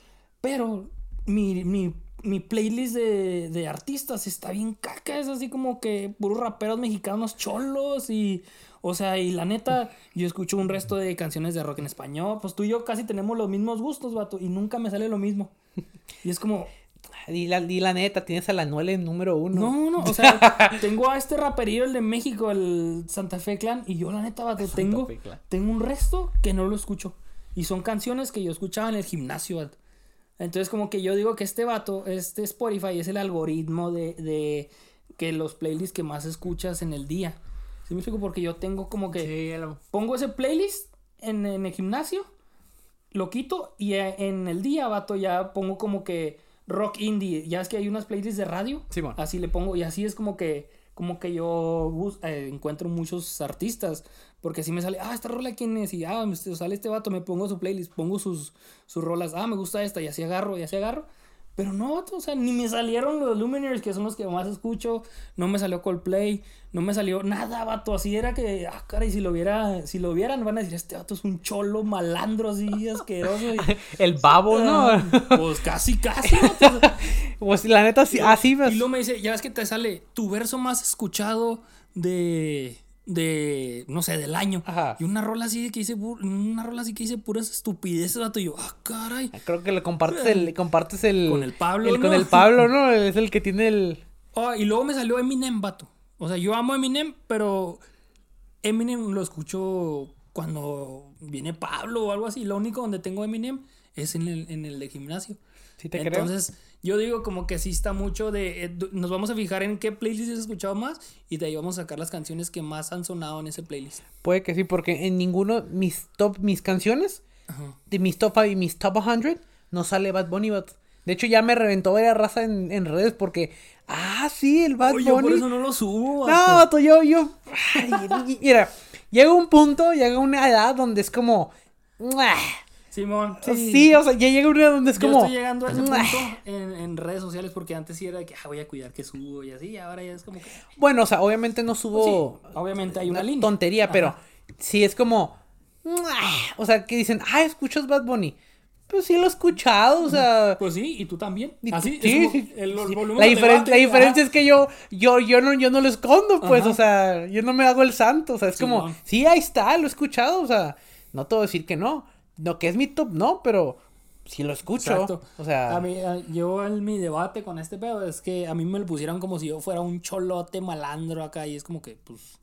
Pero mi, mi, mi playlist de, de artistas está bien caca. Es así como que puros raperos mexicanos cholos y... O sea, y la neta, yo escucho un resto de canciones de rock en español. Pues tú y yo casi tenemos los mismos gustos, vato. Y nunca me sale lo mismo. Y es como, Di la, di la neta, tienes a la Anuel en número uno. no, no, o sea, tengo a este raperillo, el de México, el Santa Fe Clan, y yo la neta, vato, tengo, tengo un resto que no lo escucho. Y son canciones que yo escuchaba en el gimnasio, vato. Entonces, como que yo digo que este vato, este Spotify, es el algoritmo de, de que los playlists que más escuchas en el día. ¿Sí me explico? Porque yo tengo como que Sí, lo- pongo ese playlist en, en el gimnasio, lo quito y eh, en el día, vato, ya pongo como que rock indie. Ya es que hay unas playlists de radio. Así le pongo y así es como que como que yo eh, encuentro muchos artistas. Porque así me sale, ah, esta rola quién es, y ah, me sale este vato, me pongo su playlist, pongo sus, sus rolas, ah, me gusta esta, y así agarro, y así agarro. Pero no, o sea, ni me salieron los Luminaries, que son los que más escucho, no me salió Coldplay, no me salió nada, vato, así era que, ah, caray, si lo viera, si lo vieran, van a decir, este vato es un cholo malandro así, asqueroso. y- El babo, ¿no? Pues casi, casi, vato. pues la neta, sí, así Y ves. luego me dice, ya ves que te sale tu verso más escuchado de, de, no sé, del año. Ajá. Y una rola así que dice, una rola así que dice puras estupideces, vato. Y yo, ah, caray. Creo que le compartes el, le compartes el. Con el Pablo, el- Con ¿no? el Pablo, ¿no? Es el que tiene el. Ah, y luego me salió Eminem, vato. O sea, yo amo Eminem, pero Eminem lo escucho cuando viene Pablo o algo así. Lo único donde tengo Eminem es en el, en el de gimnasio. Sí, te creo. Yo digo como que sí está mucho de... eh, nos vamos a fijar en qué playlist has escuchado más y de ahí vamos a sacar las canciones que más han sonado en ese playlist. Puede que sí, porque en ninguno. Mis top. Mis canciones. Ajá. De mis top 5 y mis top 100. No sale Bad Bunny, vato. De hecho, ya me reventó varias raza en, en redes porque. Ah, sí, el Bad Oye, yo Bunny. por eso no lo subo. No, vato. yo, yo. ay, mira, llega un punto, llega una edad donde es como. Simón, Sí. sí. o sea, ya llega una edad donde es Yo como. estoy llegando a ese punto en, en redes sociales porque antes sí era de que ah, voy a cuidar que subo y así, y ahora ya es como que... Bueno, o sea, obviamente no subo. Sí, obviamente hay una línea. tontería, Ajá. pero sí es como. O sea, que dicen, ah, ¿escuchas Bad Bunny? Pues sí lo he escuchado, o sea. Pues sí, y tú también. y- Así, sí, es sí, el, sí. volúmenes La, diferen- la diferencia es que yo, yo, yo no, yo no lo escondo, pues, Ajá. o sea, yo no me hago el santo, o sea, es como, Simón. sí, ahí está, lo he escuchado, o sea, no te voy a decir que no, no que es mi top, no, pero sí lo escucho, Exacto. o sea, A mí, a- yo en mi debate con este pedo es que a mí me lo pusieron como si yo fuera un cholote malandro acá y es como que, pues,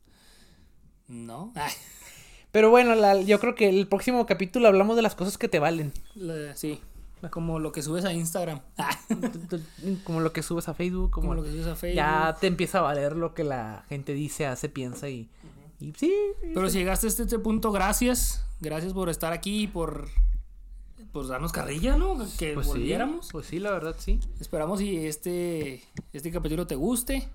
no. Ay, pero bueno, la- yo creo que el próximo capítulo hablamos de las cosas que te valen, le- sí, como lo que subes a Instagram. Como lo que subes a Facebook, como, como lo que subes a Facebook. ya te empieza a valer lo que la gente dice, hace, piensa y, y sí, Pero si llegaste hasta este punto, gracias. Gracias por estar aquí y por, por darnos carrilla, ¿no? Que pues sí, volviéramos. pues sí, la verdad, sí. Esperamos y este, este capítulo te guste.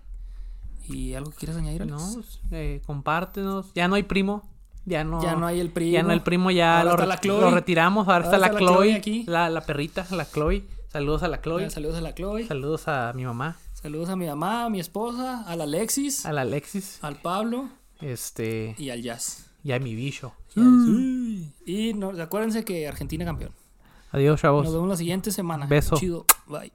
¿Y algo que quieras añadir? Alex? No, pues, eh, compártenos. Ya no hay primo. Ya no, Ya no hay el primo. Ya no el primo, ya Ahora lo, está re- la Chloe. lo retiramos. Ahora, Ahora está la está la Chloe Chloe. aquí. La, la perrita, la Chloe. Saludos a la Chloe. Saludos a la Chloe. Saludos a mi mamá. Saludos a mi mamá, a mi esposa, al Alexis, A la Alexis. al Pablo Este. y al Jazz. Y a mi bicho. Y no, acuérdense que Argentina campeón. Adiós, chavos. Nos vemos la siguiente semana. Beso. Chido. Bye.